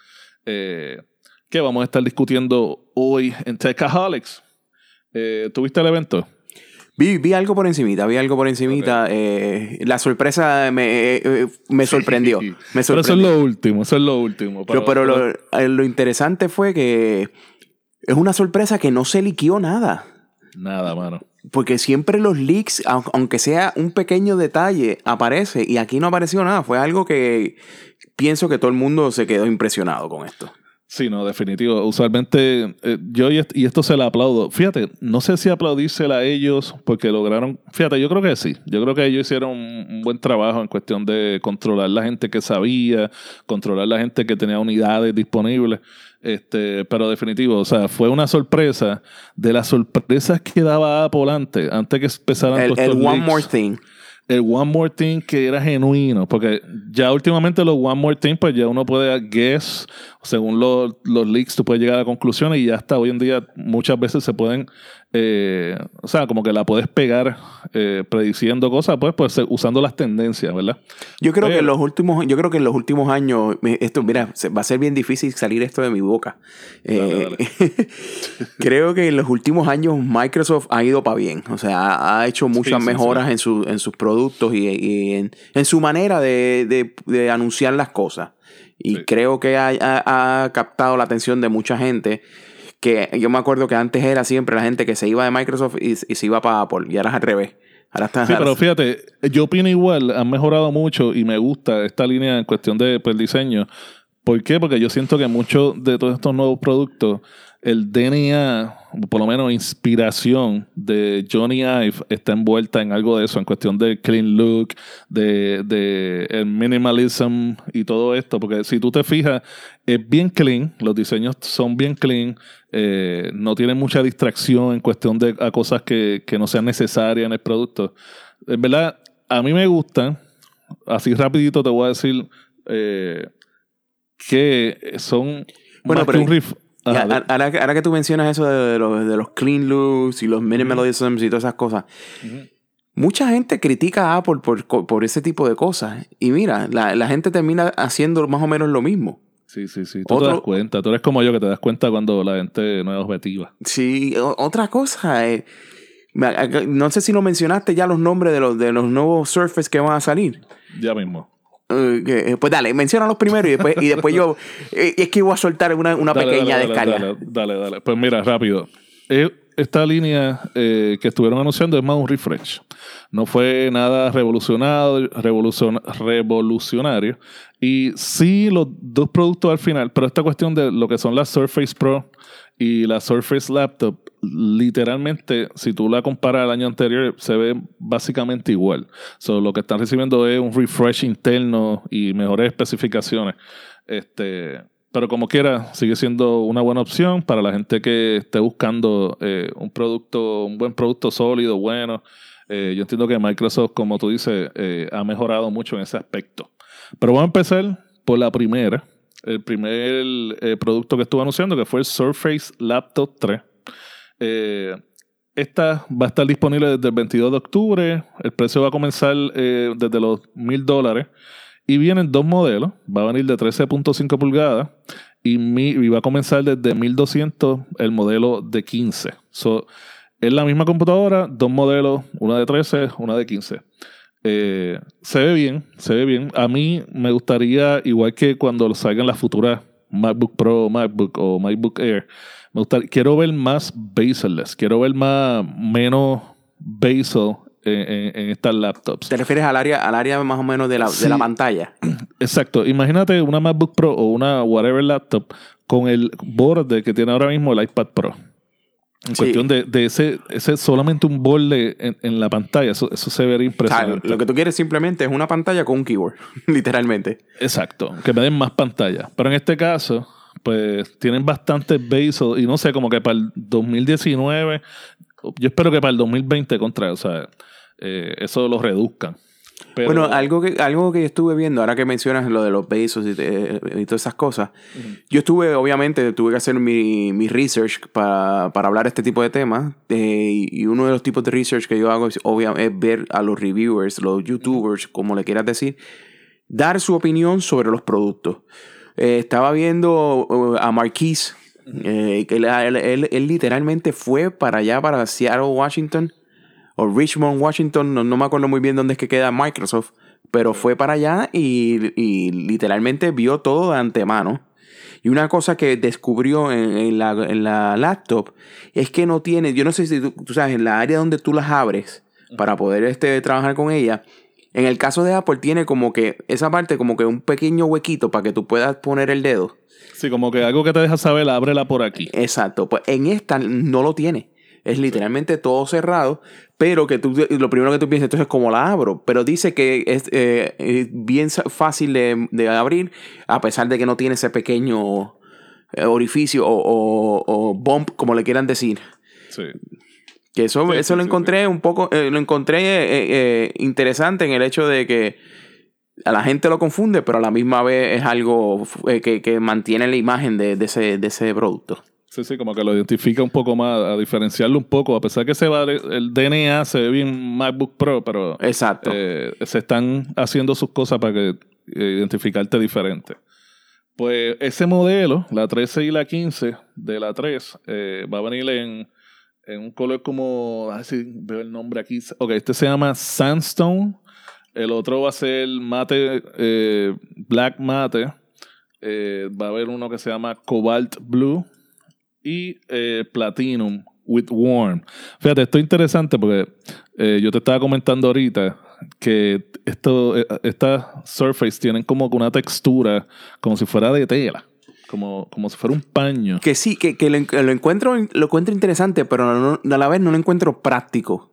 Eh, que vamos a estar discutiendo hoy en Techaholics. Eh, ¿Tuviste el evento? Vi, vi algo por encimita, vi algo por encimita. Eh, la sorpresa me, eh, me sorprendió. me Pero eso es lo último, eso es lo último. Pero, pero lo, lo interesante fue que es una sorpresa que no se liquió nada. Nada, mano. Porque siempre los leaks, au- aunque sea un pequeño detalle, aparece. Y aquí no apareció nada. Fue algo que pienso que todo el mundo se quedó impresionado con esto. Sí, no, definitivo. Usualmente, eh, yo y, est- y esto se la aplaudo. Fíjate, no sé si aplaudírsela a ellos porque lograron. Fíjate, yo creo que sí. Yo creo que ellos hicieron un, un buen trabajo en cuestión de controlar la gente que sabía, controlar la gente que tenía unidades disponibles. Este, pero definitivo, o sea, fue una sorpresa de las sorpresas que daba Apple antes, antes que empezaran El, el One More Thing. el One More Thing que era genuino, porque ya últimamente los One More Thing, pues ya uno puede guess, según los, los leaks, tú puedes llegar a conclusiones y ya hasta hoy en día muchas veces se pueden, eh, o sea, como que la puedes pegar eh, prediciendo cosas, pues, pues usando las tendencias, ¿verdad? Yo creo que en los últimos, yo creo que en los últimos años, esto, mira, va a ser bien difícil salir esto de mi boca. Dale, Eh, creo que en los últimos años Microsoft ha ido para bien. O sea, ha, hecho muchas sí, mejoras En, su, en sus productos y, y en, en su manera de, de- de anunciar las cosas. Y Sí. creo que ha, ha- ha captado la atención de mucha gente. Que yo me acuerdo que antes era siempre la gente que se iba de Microsoft y, y se iba para Apple. Y ahora es al revés. Ahora está, Sí, pero fíjate, yo opino igual, han mejorado mucho y me gusta esta línea en cuestión de pues, diseño. ¿Por qué? Porque yo siento que muchos de todos estos nuevos productos, el DNA, por lo menos inspiración de Johnny Ive está envuelta en algo de eso, en cuestión del clean look, de, de el minimalism y todo esto. Porque si tú te fijas, es bien clean, los diseños son bien clean, eh, no tienen mucha distracción en cuestión de a cosas que, que no sean necesarias en el producto. En verdad, a mí me gustan. Así rapidito te voy a decir eh, que son Bueno, más pero- que un riff. Ajá, ahora, que- ahora que tú mencionas eso de, los, de los clean looks y los minimalisms y todas esas cosas, mucha gente critica a Apple por, por ese tipo de cosas. Y mira, la, la gente termina haciendo más o menos lo mismo. Sí, sí, sí. Tú Otro- te das cuenta. Tú eres como yo que te das cuenta cuando la gente no es objetiva. Sí, o- otra cosa, eh, no sé si lo mencionaste ya los nombres de los, de los nuevos Surface que van a salir. Ya mismo. Eh, que- pues dale, menciónalos primero y después, y después yo. eh, es que voy a soltar una, una Dale, pequeña dale, descarga. Dale, dale, dale. Pues mira, rápido. Eh, Esta línea eh, que estuvieron anunciando es más un refresh. No fue nada revolucionado, revolucion- revolucionario. Y sí, los dos productos al final, pero esta cuestión de lo que son las Surface Pro y la Surface Laptop, literalmente, si tú la comparas al año anterior, se ve básicamente igual. So, lo que están recibiendo es un refresh interno y mejores especificaciones. Este, pero como quiera, sigue siendo una buena opción para la gente que esté buscando eh, un producto, un buen producto sólido, bueno. Eh, yo entiendo que Microsoft, como tú dices, eh, ha mejorado mucho en ese aspecto. Pero vamos a empezar por la primera. El primer producto que estuve anunciando, que fue el Surface Laptop 3. Eh, esta va a estar disponible desde el 22 de octubre. El precio va a comenzar desde los mil dólares. Y vienen dos modelos. Va a venir de 13.5 pulgadas. Y, mi- y va a comenzar desde 1200 el modelo de 15. So, es la misma computadora, dos modelos, una de 13, una de 15. Eh, se ve bien, se ve bien. A mí me gustaría, igual que cuando salgan las futuras MacBook Pro, MacBook o MacBook Air, me gustaría, quiero ver más bezel-less, quiero ver más, menos bezel en, estas laptops. ¿Te refieres al área, al área más o menos de la, Sí. de la pantalla? Exacto. Imagínate una MacBook Pro o una whatever laptop con el borde que tiene ahora mismo el iPad Pro. En Sí. cuestión de, de ese, ese solamente un borde en, en la pantalla, eso, eso se vería impresionante. lo que tú quieres simplemente es una pantalla con un keyboard, literalmente. Exacto, que me den más pantalla. Pero en este caso, pues tienen bastantes bezel y no sé, como que para el 2019 yo espero que para el 2020 contra, o sea, eh, eso lo reduzcan. Pero- Bueno, algo que, algo que yo estuve viendo, ahora que mencionas lo de los besos y, todas esas cosas, yo estuve, obviamente, tuve que hacer mi, mi research para, para hablar este tipo de temas. eh, y uno de los tipos de research que yo hago es, obvia- es ver a los reviewers, los youtubers, como le quieras decir, dar su opinión sobre los productos. Eh, estaba viendo uh, a Marquise, que él, él- él- él literalmente fue para allá, para Seattle, Washington, o Richmond, Washington, no, no me acuerdo muy bien dónde es que queda Microsoft, pero fue para allá y, y literalmente vio todo de antemano. Y una cosa que descubrió en, en la, en la laptop es que no tiene, yo no sé si tú, tú sabes, en la área donde tú las abres para poder este, trabajar con ella, en el caso de Apple tiene como que esa parte como que un pequeño huequito para que tú puedas poner el dedo. Sí, como que algo que te deja saber, ábrela por aquí. Exacto, pues en esta no lo tiene. Es literalmente todo cerrado, pero que tú, lo primero que tú piensas, entonces, ¿cómo la abro? Pero dice que es eh, bien fácil de, de abrir, a pesar de que no tiene ese pequeño eh, orificio o, o- o bump, como le quieran decir. Sí. Que eso, Sí, eso lo encontré un poco, eh, lo encontré eh, interesante en el hecho de que a la gente lo confunde, pero a la misma vez es algo que, que mantiene la imagen de, de ese, de ese producto. Sí, sí, como que lo identifica un poco más, a diferenciarlo un poco, a pesar que se va, el DNA se ve bien MacBook Pro, pero Exacto. eh, se están haciendo sus cosas para que eh, identificarte diferente. Pues ese modelo, la 13 y la 15 de la 3, eh, va a venir en, en un color como, a ver si veo el nombre aquí. Ok, este se llama Sandstone. El otro va a ser mate, black mate. Va a haber uno que se llama Cobalt Blue y eh, Platinum with Warm. Fíjate, esto es interesante porque eh, yo te estaba comentando ahorita que esto, eh, estas Surface tienen como una textura como si fuera de tela, como, como si fuera un paño. Que sí, que, que lo, en- lo encuentro, lo encuentro interesante, pero no- a la vez no lo encuentro práctico.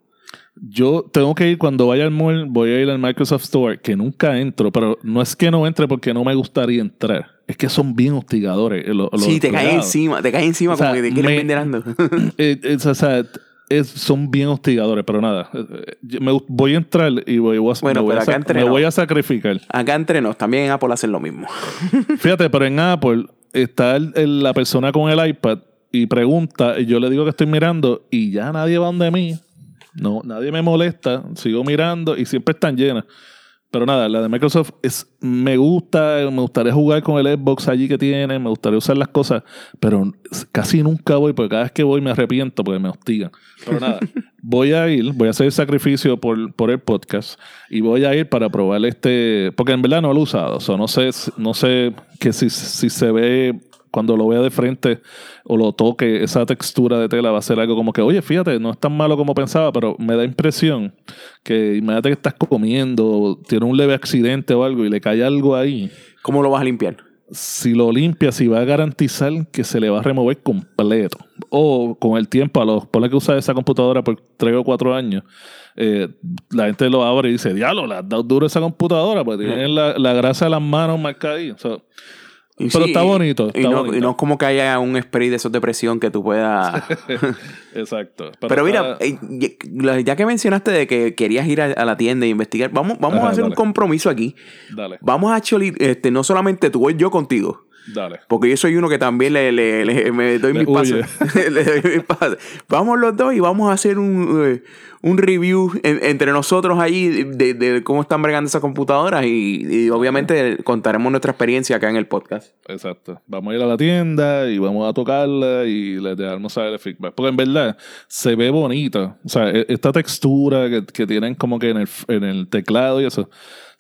Yo tengo que ir cuando vaya al mall, voy a ir al Microsoft Store, que nunca entro, pero no es que no entre porque no me gustaría entrar. Es que son bien hostigadores. eh, los- los sí, te cae empleados. encima, te cae encima O sea, como que te quieren me- vender ando. Eh, o sea, es- son bien hostigadores, pero nada. eh, me, voy a entrar y voy, voy a, Bueno, me, voy pero a acá entre me voy a sacrificar. Acá entre nos, también en Apple hacen lo mismo. Fíjate, pero en Apple está el- el- la persona con el iPad y pregunta, y yo le digo que estoy mirando y ya nadie va donde mí. No, nadie me molesta, sigo mirando y siempre están llenas. Pero nada, la de Microsoft es, me gusta, me gustaría jugar con el Xbox allí que tiene, me gustaría usar las cosas, pero casi nunca voy, porque cada vez que voy me arrepiento porque me hostigan. Pero nada, voy a ir, voy a hacer el sacrificio por, por el podcast y voy a ir para probar este, porque en verdad no lo he usado, o sea, no sé, no sé que si, si se ve cuando lo vea de frente o lo toque, esa textura de tela va a ser algo como que, oye, fíjate, no es tan malo como pensaba, pero me da impresión que imagínate que estás comiendo, tiene un leve accidente o algo y le cae algo ahí. ¿Cómo lo vas a limpiar? Si lo limpias, si va a garantizar que se le va a remover completo. O con el tiempo, a los ponle que usa esa computadora por tres o cuatro años, eh, la gente lo abre y dice, diablo, le has dado duro esa computadora, pues tiene la, la grasa de las manos marcada ahí. O sea, Y Pero sí, está bonito, Y, no, bonito. y no es como que haya un spray de esos de presión que tú puedas. exacto. Pero, mira, está- eh, ya- que mencionaste de que querías ir a, la tienda e investigar, vamos, vamos Ajá, a hacer un compromiso aquí. dale, Vamos a actually, este, no solamente tú, voy yo contigo. Dale. Porque yo soy uno que también le, le- le- me doy mis pasos. Le doy mis pasos. Vamos los dos y vamos a hacer un, eh, un review en- entre nosotros ahí de, de cómo están bregando esas computadoras y, y obviamente contaremos nuestra experiencia acá en el podcast. Exacto. Vamos a ir a la tienda y vamos a tocarla y les dejamos saber el feedback. Porque en verdad se ve bonito. O sea, e- esta textura que, que tienen como que en el, en el teclado y eso,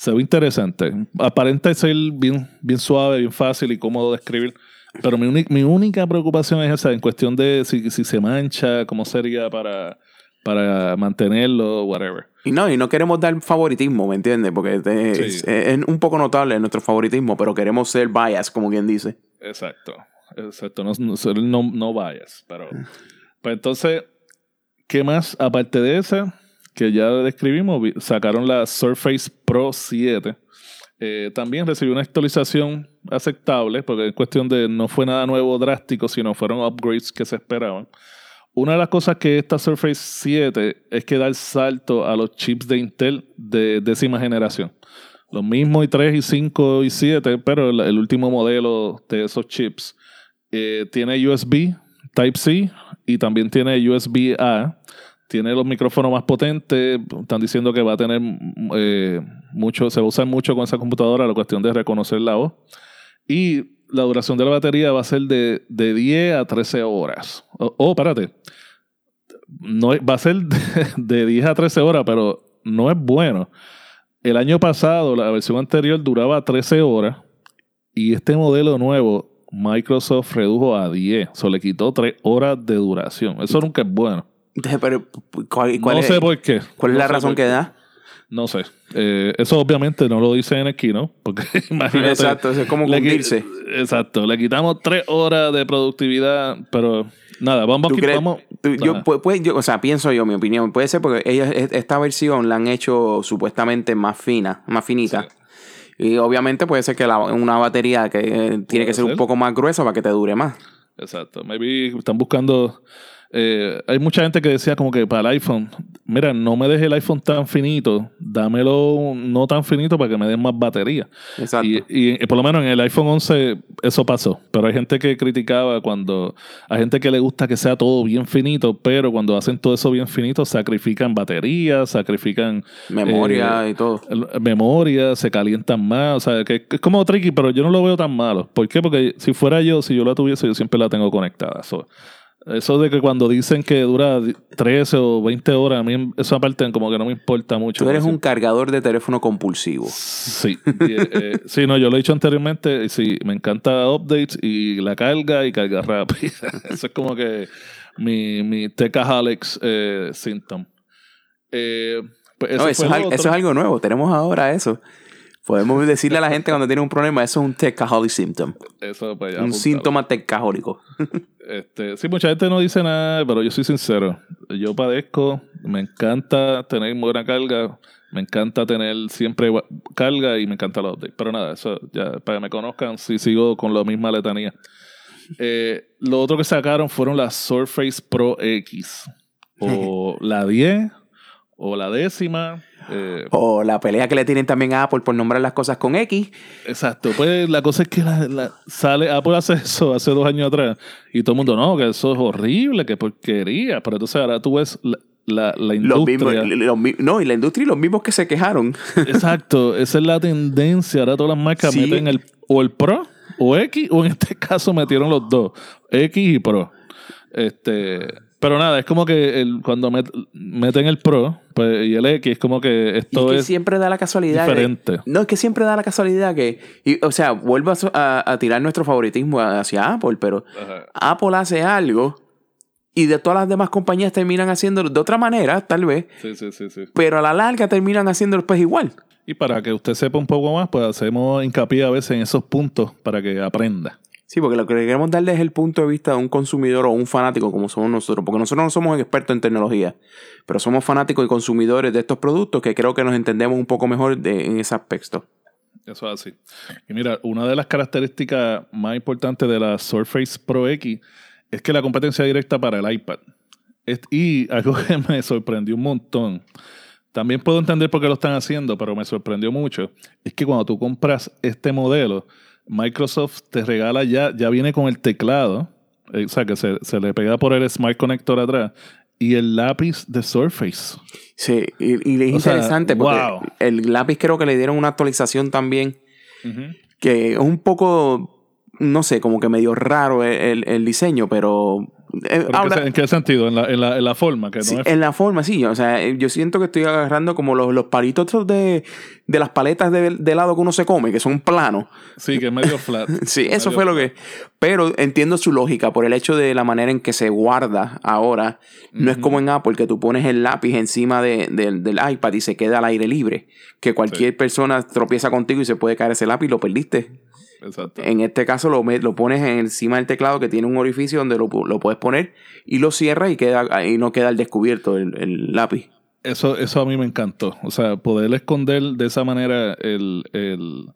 se ve interesante. Aparenta ser bien, bien suave, bien fácil y cómodo de escribir. Pero mi, mi única preocupación es esa, en cuestión de si, si se mancha, cómo sería para, para mantenerlo, whatever. Y no, y no queremos dar favoritismo, ¿me entiendes? Porque es, Sí. es- es un poco notable nuestro favoritismo, pero queremos ser bias, como quien dice. Exacto. Exacto. No, no, no, vayas. Pero. Pues entonces, ¿qué más? Aparte de esa, que ya describimos, sacaron la Surface Pro 7. Eh, también recibió una actualización aceptable, porque es cuestión de no fue nada nuevo drástico, sino fueron upgrades que se esperaban. Una de las cosas que esta Surface 7 es que da el salto a los chips de Intel de décima generación. Los mismos i3, i5 y 7, pero el, el último modelo de esos chips eh, tiene USB Type-C y también tiene USB-A. Tiene los micrófonos más potentes. Están diciendo que va a tener eh, mucho, se va a usar mucho con esa computadora la cuestión de reconocer la voz. Y la duración de la batería va a ser de, de 10 a 13 horas. Oh, oh espérate. No, va a ser de, de 10 a 13 horas, pero no es bueno. El año pasado, la versión anterior duraba 13 horas y este modelo nuevo, Microsoft redujo a 10. O le quitó 3 horas de duración. Eso nunca es bueno. Pero, ¿cuál, cuál no es, sé por qué. ¿Cuál es No la razón que da? No sé. Eh, eso obviamente no lo dice en el keynote, porque imagínate. Exacto, eso es como cumplirse. Exacto, le quitamos tres horas de productividad, pero nada, vamos ¿Tú aquí, vamos. tú- yo, Ajá. pu- puede- yo- o sea, pienso yo, mi opinión, puede ser porque ellos, e- esta versión la han hecho supuestamente más fina, más finita. Y obviamente puede ser que la- una batería que eh, tiene que ser un poco más gruesa para que te dure más. Exacto. Maybe están buscando. Eh, hay mucha gente que decía como que para el iPhone, mira, no me dejes el iPhone tan finito, dámelo no tan finito para que me den más batería. Exacto. Y, y, eh, por lo menos en el iPhone 11 eso pasó. Pero hay gente que criticaba cuando. Hay gente que le gusta que sea todo bien finito, pero cuando hacen todo eso bien finito, sacrifican batería, sacrifican. Memoria eh, y todo. memoria, se calientan más. O sea, que es como tricky, pero yo no lo veo tan malo. ¿Por qué? Porque si fuera yo, si yo la tuviese, yo siempre la tengo conectada. So, eso de que cuando dicen que dura 13 o 20 horas, a mí esa parte como que no me importa mucho. Tú eres un cargador de teléfono compulsivo. Sí, y, eh, sí, no, yo lo he dicho anteriormente, sí, me encanta updates y la carga y carga rápida. Eso es como que mi, mi Techaholics eh, symptom. Eh, pues No, eso es, al- eso es algo nuevo. Tenemos ahora eso. Podemos decirle a la gente cuando tiene un problema, eso es un techaholic symptom. Eso, pues, ya Un apuntado. síntoma tecajólico. Este, sí, mucha gente no dice nada, pero yo soy sincero. Yo padezco, me encanta tener buena carga, me encanta tener siempre carga y me encanta los updates. Pero nada, eso ya para que me conozcan, sí sigo con la misma letanía. Eh, lo otro que sacaron fueron las Surface Pro X. O la 10, o la décima. Eh, O la pelea que le tienen también a Apple por nombrar las cosas con X. Exacto, pues la cosa es que la, la- sale, Apple hace eso hace dos años atrás y todo el mundo, no, que eso es horrible, que porquería, pero entonces ahora tú ves la, la, la Los mismos, industria. los mi- no, y la industria y los mismos que se quejaron. Exacto, esa es la tendencia, ahora todas las marcas Sí. meten el, o el Pro o X, o en este caso metieron los dos, X y Pro. Este, pero nada, es como que el, cuando met- meten el Pro pues, y el X, es como que Y es esto que es siempre da la casualidad. diferente. no, es que siempre da la casualidad que. y, o sea, vuelvo a, so- a- a tirar nuestro favoritismo hacia Apple, pero Ajá. Apple hace algo y de todas las demás compañías terminan haciéndolo de otra manera, tal vez, Sí, sí, sí, sí. pero a la larga terminan haciéndolo pues igual. Y para que usted sepa un poco más, pues hacemos hincapié a veces en esos puntos para que aprenda. Sí, porque lo que queremos darle es el punto de vista de un consumidor o un fanático como somos nosotros, porque nosotros no somos expertos en tecnología, pero somos fanáticos y consumidores de estos productos que creo que nos entendemos un poco mejor en ese aspecto. Eso es así. Y mira, una de las características más importantes de la Surface Pro X es que la competencia directa para el iPad. Y algo que me sorprendió un montón. También puedo entender por qué lo están haciendo, pero me sorprendió mucho. Es que cuando tú compras este modelo, Microsoft te regala ya, ya viene con el teclado. eh, O sea, que se, se le pega por el Smart Connector atrás. Y el lápiz de Surface. Sí, y, y es O sea, interesante porque wow. el lápiz creo que le dieron una actualización también que es un poco, no sé, como que medio raro el, el- el diseño, pero... eh, ¿Pero en qué ahora- se- ¿En qué sentido? En la, en la, en la forma, que no Sí, es en la forma, sí. O sea, eh, yo siento que estoy agarrando como los, los palitos de, de las paletas de, de helado que uno se come, que son planos. Sí, que es medio flat. Sí, eso Medio fue lo que... Pero entiendo su lógica por el hecho de la manera en que se guarda ahora. No es como en Apple, que tú pones el lápiz encima de- del- del iPad y se queda al aire libre. Que cualquier persona tropieza contigo y se puede caer ese lápiz y lo perdiste. Exacto. En este caso lo, lo pones encima del teclado que tiene un orificio donde lo, lo puedes poner y lo cierras y, queda, y no queda al descubierto el, el lápiz. Eso, eso a mí me encantó. O sea, poder esconder de esa manera el, el,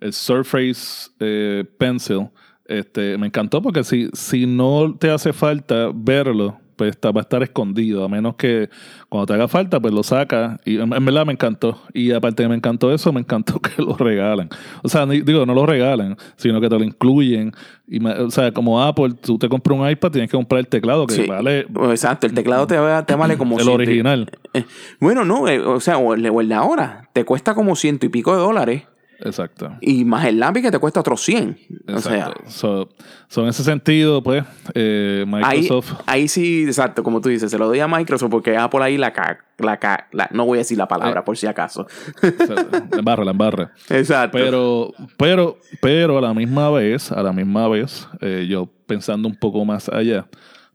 el Surface eh, Pencil, este, me encantó porque si, si no te hace falta verlo, pues está, va a estar escondido, a menos que cuando te haga falta, pues lo sacas. Y en, en verdad me encantó. Y aparte de me encantó eso, me encantó que lo regalan. O sea, ni- digo, no lo regalan, sino que te lo incluyen. Y me- o sea, como Apple, tú te compras un iPad, tienes que comprar el teclado, que Sí. vale Exacto, el teclado te, va- te vale como el ciento original. Eh, Bueno, no, eh, o sea, o el, o el de ahora, te cuesta como ciento y pico de dólares Exacto. y más el lápiz que te cuesta otros 100. O sea. So, so, en ese sentido, pues, eh, Microsoft. ahí sí, exacto, como tú dices, se lo doy a Microsoft porque Apple ahí la ca, la ca- la- no voy a decir la Eh. palabra por si acaso. la embarra, la embarra. Exacto. Pero, pero, pero a la misma vez, a la misma vez, eh, yo pensando un poco más allá,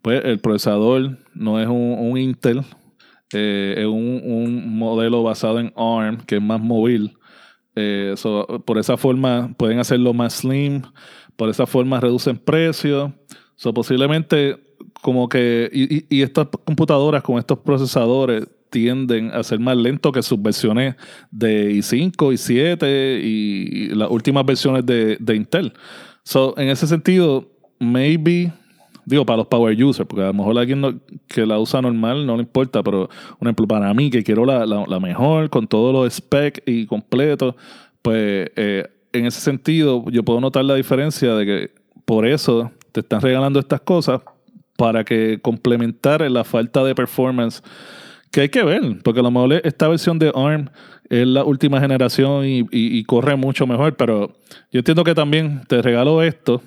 pues el procesador no es un, un Intel, eh, es un, un modelo basado en ARM, que es más móvil. Eh, so, por esa forma pueden hacerlo más slim, por esa forma reducen precios. So, posiblemente como que, y, y- estas computadoras con estos procesadores tienden a ser más lentos que sus versiones de i5, i7 y, y las últimas versiones de, de Intel. So, en ese sentido, maybe, digo, para los power users, porque a lo mejor alguien que la usa normal no le importa, pero, por ejemplo, para mí, que quiero la, la- la mejor, con todos los specs y completo, pues eh, en ese sentido, yo puedo notar la diferencia de que por eso te están regalando estas cosas para que complementar la falta de performance que hay que ver, porque a lo mejor esta versión de ARM es la última generación y, y- y corre mucho mejor, pero yo entiendo que también te regalo esto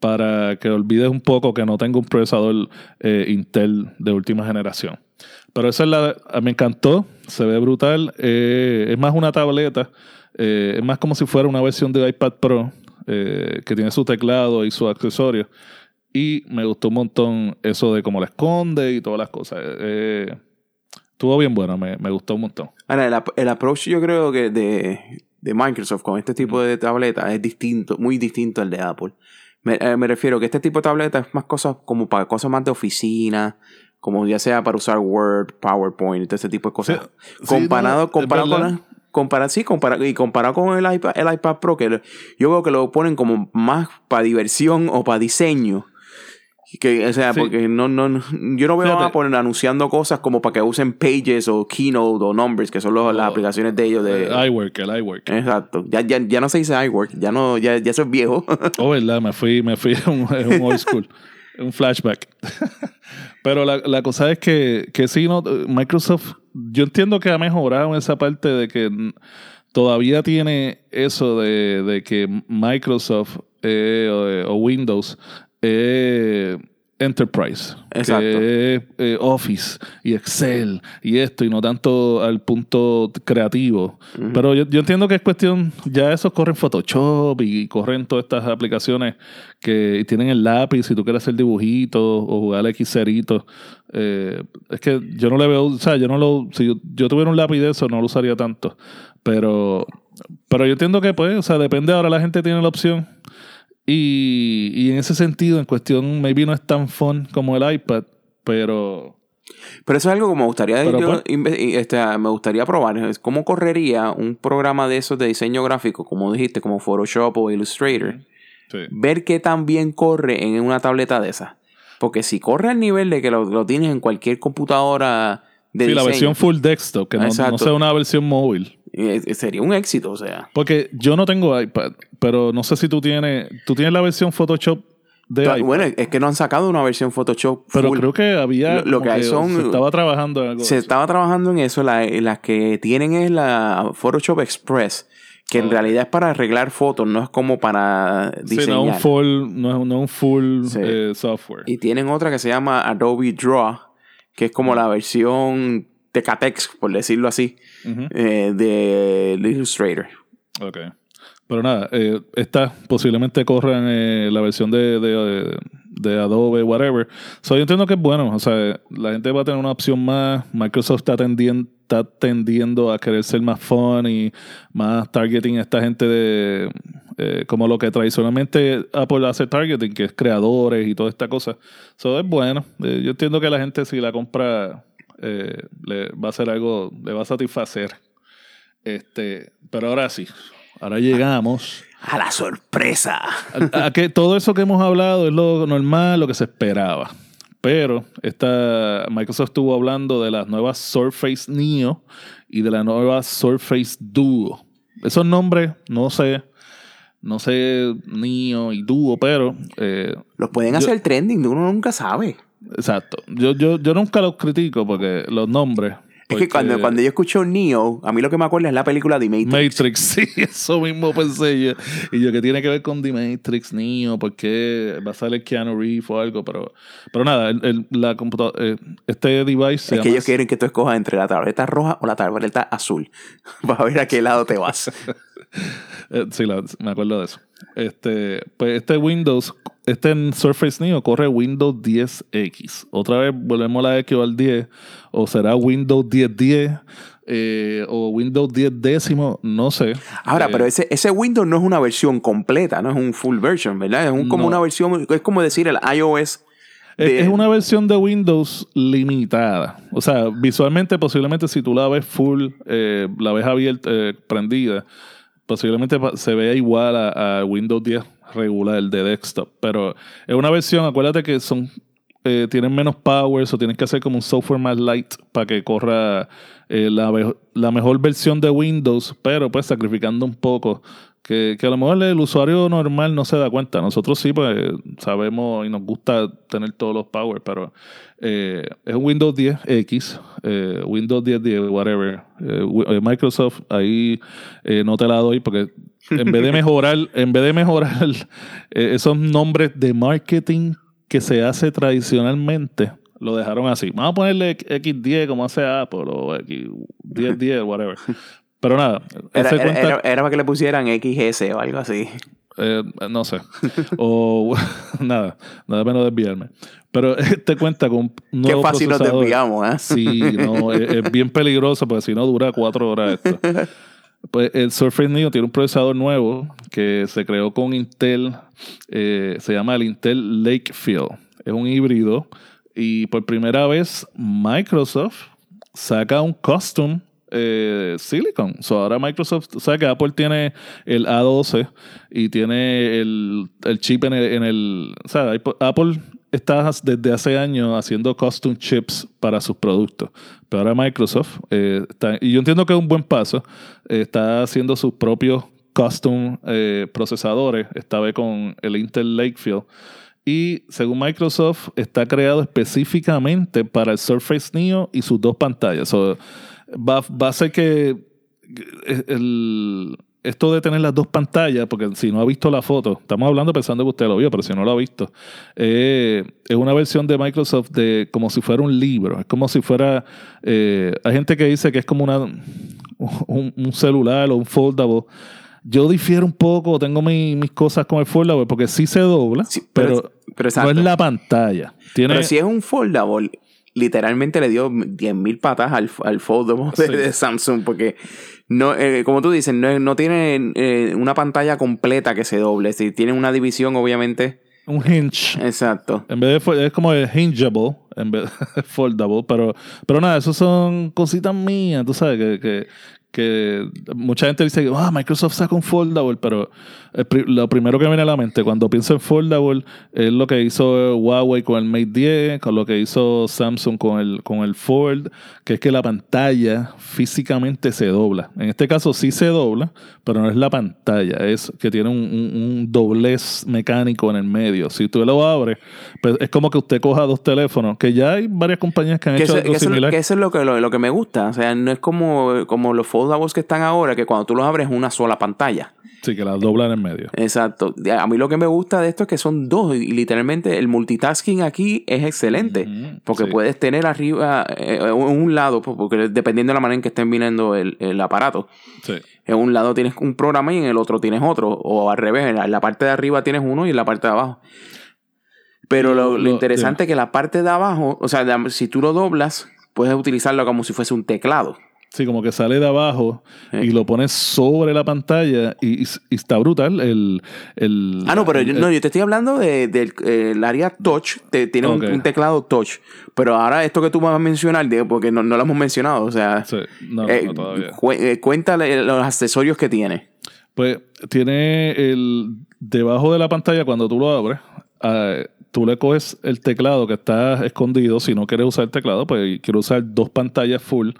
para que olvides un poco que no tengo un procesador eh, Intel de última generación. Pero esa es la... Me encantó, se ve brutal, eh, es más una tableta, eh, es más como si fuera una versión de iPad Pro que tiene su teclado y sus accesorios. Y me gustó un montón eso de cómo la esconde y todas las cosas. Estuvo bien bueno, me, me gustó un montón. Ahora, el approach yo creo que de, de Microsoft con este tipo de tableta es distinto, muy distinto al de Apple. Me, eh, me refiero que este tipo de tableta es más cosas como para cosas más de oficina, como ya sea para usar Word, PowerPoint, todo ese tipo de cosas. Sí, comparado, es comparado con la- sí, compara- y comparado con el iPad, el iPad Pro, que yo veo que lo ponen como más para diversión o para diseño. Que, o sea, Sí. porque no, no, no- yo no veo Fíjate. a Apple anunciando cosas como para que usen Pages o Keynote o Numbers, que son los- las O- aplicaciones de ellos. De, Eh, iWork, el iWork. Exacto. Ya, ya, ya no se dice iWork, ya no, ya, ya eso es viejo. Oh, verdad, me fui, me fui a un, old school, un flashback. Pero la, la cosa es que, que sí, no, Microsoft, yo entiendo que ha mejorado en esa parte de que todavía tiene eso de, de que Microsoft eh, o, o Windows eh, Enterprise, Exacto. que es eh, Office y Excel y esto, y no tanto al punto creativo. Pero yo, yo entiendo que es cuestión, ya esos corren Photoshop y corren todas estas aplicaciones que tienen el lápiz si tú quieres hacer dibujitos o jugar Xeritos. Eh, es que yo no le veo, o sea, yo no lo, si yo, yo tuviera un lápiz de eso no lo usaría tanto. Pero, pero yo entiendo que pues, o sea, depende, ahora la gente tiene la opción. Y, y en ese sentido, en cuestión, maybe no es tan fun como el iPad, pero... Pero eso es algo que me gustaría, Pero, yo, pues- este, me gustaría probar. Es ¿Cómo correría un programa de esos de diseño gráfico, como dijiste, como Photoshop o Illustrator? Sí. Ver qué tan bien corre en una tableta de esas. Porque si corre al nivel de que lo, lo tienes en cualquier computadora de Sí, la versión full desktop, que no, no sea una versión móvil. Eh, eh, sería un éxito, o sea. Porque yo no tengo iPad, pero no sé si tú tienes... Tú tienes la versión Photoshop de iPad. Bueno, es que no han sacado una versión Photoshop pero full. creo que había... Lo- que hay son- Se estaba trabajando en algo. Se estaba trabajando en eso. La- Las que tienen es la Photoshop Express, que en realidad es para arreglar fotos, no es como para Sí, diseñar. no un full, no es un, no es un full Sí. eh, software. Y tienen otra que se llama Adobe Draw, que es como la versión Tecatex, por decirlo así, eh, de Illustrator. Ok. Pero nada, eh, esta posiblemente corran eh, la versión de, de, de Adobe, whatever. So, yo entiendo que es bueno. O sea, la gente va a tener una opción más. Microsoft está tendiendo, está tendiendo a querer ser más fun y más targeting a esta gente de eh, como lo que tradicionalmente Apple hace targeting, que es creadores y toda esta cosa. Eso es bueno. Yo entiendo que la gente si la compra eh, le va a hacer algo, le va a satisfacer. Este, pero ahora sí, ahora llegamos ¡A la sorpresa! a, a que todo eso que hemos hablado es lo normal, lo que se esperaba. Pero esta, Microsoft estuvo hablando de las nuevas Surface Neo y de la nueva Surface Duo. Esos nombres, no sé, no sé, Neo y Duo, pero... Eh, los pueden hacer trending, uno nunca sabe. Exacto. Yo, yo, yo nunca los critico porque los nombres es que cuando, cuando yo escucho Neo, a mí lo que me acuerda es la película The Matrix. Matrix, sí, eso mismo pensé yo. Y yo, que tiene que ver con The Matrix, Neo? ¿Por qué va a salir Keanu Reeves o algo? Pero, pero nada, el, la computadora, eh, este device. Es que ellos quieren que tú escojas entre la tableta roja o la tableta azul. Para ver a qué lado te vas. Eh, sí, me acuerdo de eso. Este, pues este Windows, este en Surface Neo corre Windows 10X. Otra vez volvemos a la X al 10, o será Windows 1010. Eh, o Windows 10 décimo, no sé. Ahora, eh, pero ese, ese Windows no es una versión completa, no es un full version, ¿verdad? Es un, como una versión, es como decir el iOS. Es una versión de Windows limitada. O sea, visualmente, posiblemente si tú la ves full, la ves abierta, prendida, posiblemente se vea igual a, Windows 10 regular de desktop, pero es una versión, acuérdate que son eh, tienen menos power o tienes que hacer como un software más light para que corra eh, la, la, mejor versión de Windows, pero pues sacrificando un poco que, a lo mejor el usuario normal no se da cuenta. Nosotros sí, pues sabemos y nos gusta tener todos los power, pero eh, es Windows 10X, eh, Windows 10, 10, whatever. Eh, Microsoft, ahí no te la doy porque en vez de mejorar, en vez de mejorar esos nombres de marketing que se hace tradicionalmente, lo dejaron así. Vamos a ponerle X10 como hace Apple o X1010, whatever. Pero nada. Era, para que le pusieran XS o algo así. Eh, no sé. o nada, nada menos desviarme. Pero te cuenta con un Qué fácil nos desviamos, ¿eh? Sí, no, es, bien peligroso porque si no dura cuatro horas esto. Pues el Surface Neo tiene un procesador nuevo que se creó con Intel, eh, se llama el Intel Lakefield. Es un híbrido y por primera vez Microsoft saca un custom eh, Silicon. So ahora Microsoft, o sea que Apple tiene el A12 y tiene el, chip en el, en el, O sea, Apple está desde hace años haciendo custom chips para sus productos. Pero ahora Microsoft, eh, y yo entiendo que es un buen paso, está haciendo sus propios custom eh, procesadores, esta vez con el Intel Lakefield. Y según Microsoft, está creado específicamente para el Surface Neo y sus dos pantallas va, va a ser que el, esto de tener las dos pantallas, porque si no ha visto la foto, estamos hablando pensando que usted lo vio, pero si no lo ha visto, eh, es una versión de Microsoft de como si fuera un libro, es como si fuera, eh, hay gente que dice que es como una, un, celular o un foldable. Yo difiero un poco, tengo mis cosas con el foldable porque sí se dobla, pero, pero, no es la pantalla. Tiene, pero si es un foldable, literalmente le dio 10.000 patas al, al Fold de, Samsung porque no, eh, como tú dices, no, no tiene eh, una pantalla completa que se doble. Si tiene una división, obviamente. Un hinge. Exacto. En vez de es como el hingeable, en vez de foldable, pero, pero nada, eso son cositas mías, tú sabes, que, que, que mucha gente dice que ah, Microsoft saca un foldable, pero lo primero que viene a la mente cuando pienso en foldable es lo que hizo Huawei con el Mate 10, con lo que hizo Samsung con el, con el Fold, que es que la pantalla físicamente se dobla. En este caso sí se dobla, pero no es la pantalla, es que tiene un, doblez mecánico en el medio. Si tú lo abres, pues es como que usted coja dos teléfonos, que ya hay varias compañías que han hecho algo similar. Que eso es lo que, lo, que me gusta, o sea, no es como, como los foldables que están ahora, que cuando tú los abres es una sola pantalla. Sí, que las doblan en medio. Exacto. A mí lo que me gusta de esto es que son dos y literalmente el multitasking aquí es excelente porque puedes tener arriba eh, un lado, porque dependiendo de la manera en que estén viniendo el, aparato. Sí. En un lado tienes un programa y en el otro tienes otro o al revés, en la, parte de arriba tienes uno y en la parte de abajo. Pero lo, interesante es que la parte de abajo, o sea, si tú lo doblas, puedes utilizarlo como si fuese un teclado. Sí, como que sale de abajo y lo pones sobre la pantalla y, está brutal el, el, Ah, no, pero yo, no, yo te estoy hablando del de, eh, área touch, tiene un, teclado touch. Pero ahora esto que tú vas a mencionar, porque no, lo hemos mencionado, o sea... Sí, no, eh, todavía. Eh, cuéntale los accesorios que tiene. Pues tiene el... Debajo de la pantalla, cuando tú lo abres, ah, tú le coges el teclado que está escondido. Si no quieres usar el teclado, pues quiero usar dos pantallas full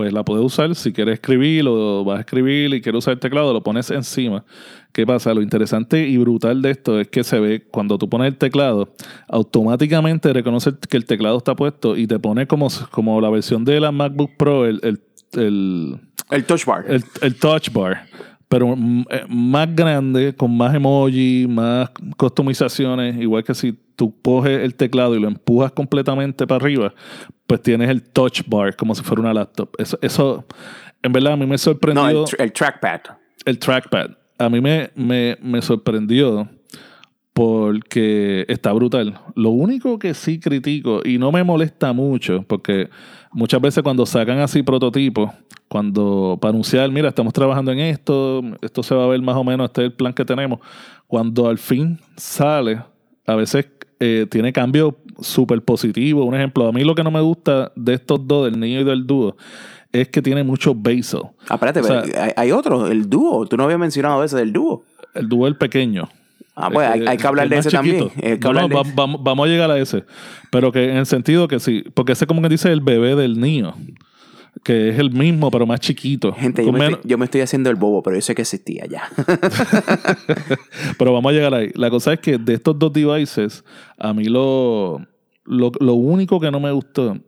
pues la puedes usar. Si quieres escribir o vas a escribir y quieres usar el teclado, lo pones encima. ¿Qué pasa? Lo interesante y brutal de esto es que se ve cuando tú pones el teclado, automáticamente reconoce que el teclado está puesto y te pone como, como la versión de la MacBook Pro, el, el, el, touch bar. El, el touch bar pero eh, más grande, con más emoji, más customizaciones, igual que si tú coges el teclado y lo empujas completamente para arriba, pues tienes el touch bar como si fuera una laptop. Eso, eso en verdad, a mí me sorprendió. No, el, trackpad. El trackpad. A mí me, me, me sorprendió porque está brutal. Lo único que sí critico, y no me molesta mucho, porque muchas veces cuando sacan así prototipos, cuando para anunciar, mira, estamos trabajando en esto, esto se va a ver más o menos, este es el plan que tenemos, cuando al fin sale, a veces eh, tiene cambios súper positivos. Un ejemplo, a mí lo que no me gusta de estos dos, del niño y del dúo, es que tiene mucho basil. Ah, espérate, hay, otro, el dúo. Tú no habías mencionado ese del dúo. El dúo el pequeño. Ah, pues hay, que hablar de ese también. vamos, vamos a llegar a ese. Pero que en el sentido que sí, porque ese como que dice el bebé del niño que es el mismo, pero más chiquito. Gente, yo me, estoy, haciendo el bobo, pero yo sé que existía ya. pero vamos a llegar ahí. La cosa es que de estos dos devices, a mí lo, lo, único que no me gustó,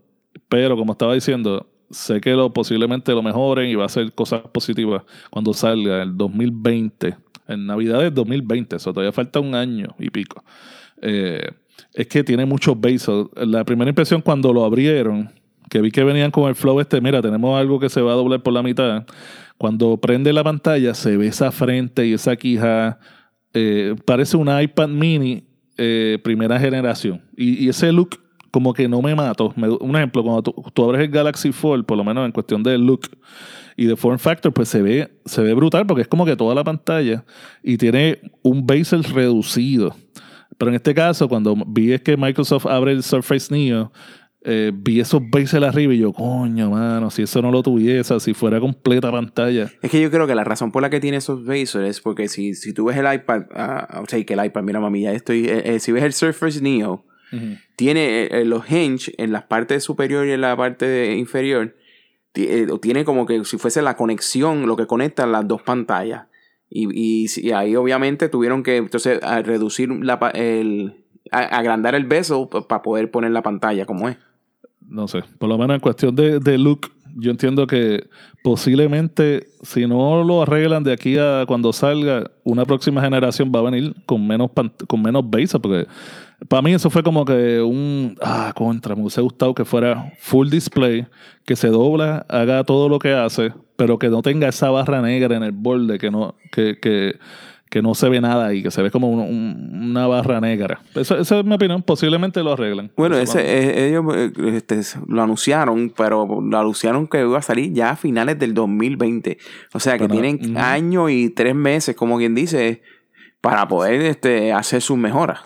pero como estaba diciendo, sé que lo, posiblemente lo mejoren y va a ser cosas positivas cuando salga el 2020, en Navidad del 2020, eso todavía falta un año y pico. Eh, es que tiene muchos bases. La primera impresión cuando lo abrieron que vi que venían con el flow este, mira, tenemos algo que se va a doblar por la mitad. Cuando prende la pantalla se ve esa frente y esa quija. Eh, parece un iPad mini eh, primera generación. Y, ese look como que no me mato. un ejemplo, cuando tú, abres el Galaxy Fold, por lo menos en cuestión de look y de form factor, pues se ve, se ve brutal porque es como que toda la pantalla y tiene un bezel reducido. Pero en este caso, cuando vi es que Microsoft abre el Surface Neo, eh, vi esos bases arriba y yo, coño, mano, si eso no lo tuviese, si fuera completa pantalla. Es que yo creo que la razón por la que tiene esos bases es porque si, si tú ves el iPad, uh, o sea, que el iPad, mira mami, ya estoy, eh, eh, si ves el Surface Neo, tiene los hinge en la parte superior y en la parte inferior, tiene como que si fuese la conexión, lo que conecta las dos pantallas. Y, y, ahí obviamente tuvieron que entonces reducir la, el, agrandar el beso para poder poner la pantalla como es no sé, por lo menos en cuestión de, de look, yo entiendo que posiblemente si no lo arreglan de aquí a cuando salga, una próxima generación va a venir con menos con menos base, porque para mí eso fue como que un ah, contra, me hubiese gustado que fuera full display, que se dobla, haga todo lo que hace, pero que no tenga esa barra negra en el borde, que no, que, que que no se ve nada ahí, que se ve como una barra negra. esa es mi opinión, posiblemente lo arreglan. Bueno, ese, eh, ellos eh, este, lo anunciaron, pero lo anunciaron que iba a salir ya a finales del 2020. O sea que tienen año y tres meses, como quien dice, para poder este, hacer sus mejoras.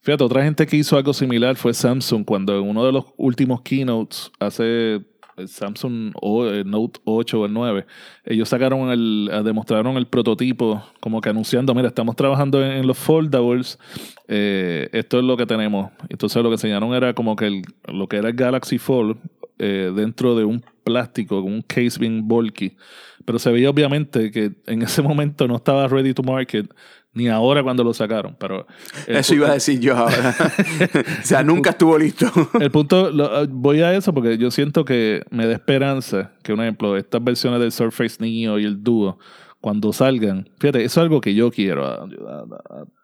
Fíjate, otra gente que hizo algo similar fue Samsung, cuando en uno de los últimos keynotes, hace el Samsung o, el Note 8 o el 9, ellos sacaron el, eh, demostraron el prototipo, como que anunciando, mira, estamos trabajando en, los foldables, eh, esto es lo que tenemos. Entonces lo que enseñaron era como que lo que era el Galaxy Fold eh, dentro de un plástico, con un case bien bulky. Pero se veía obviamente que en ese momento no estaba ready to market ni ahora cuando lo sacaron. Pero eso iba a decir yo ahora. o sea, nunca estuvo listo. el punto, ah, voy a eso porque yo siento que me da esperanza que, un ejemplo, estas versiones del Surface Neo y el Duo, cuando salgan, fíjate, eso es algo que yo quiero. A,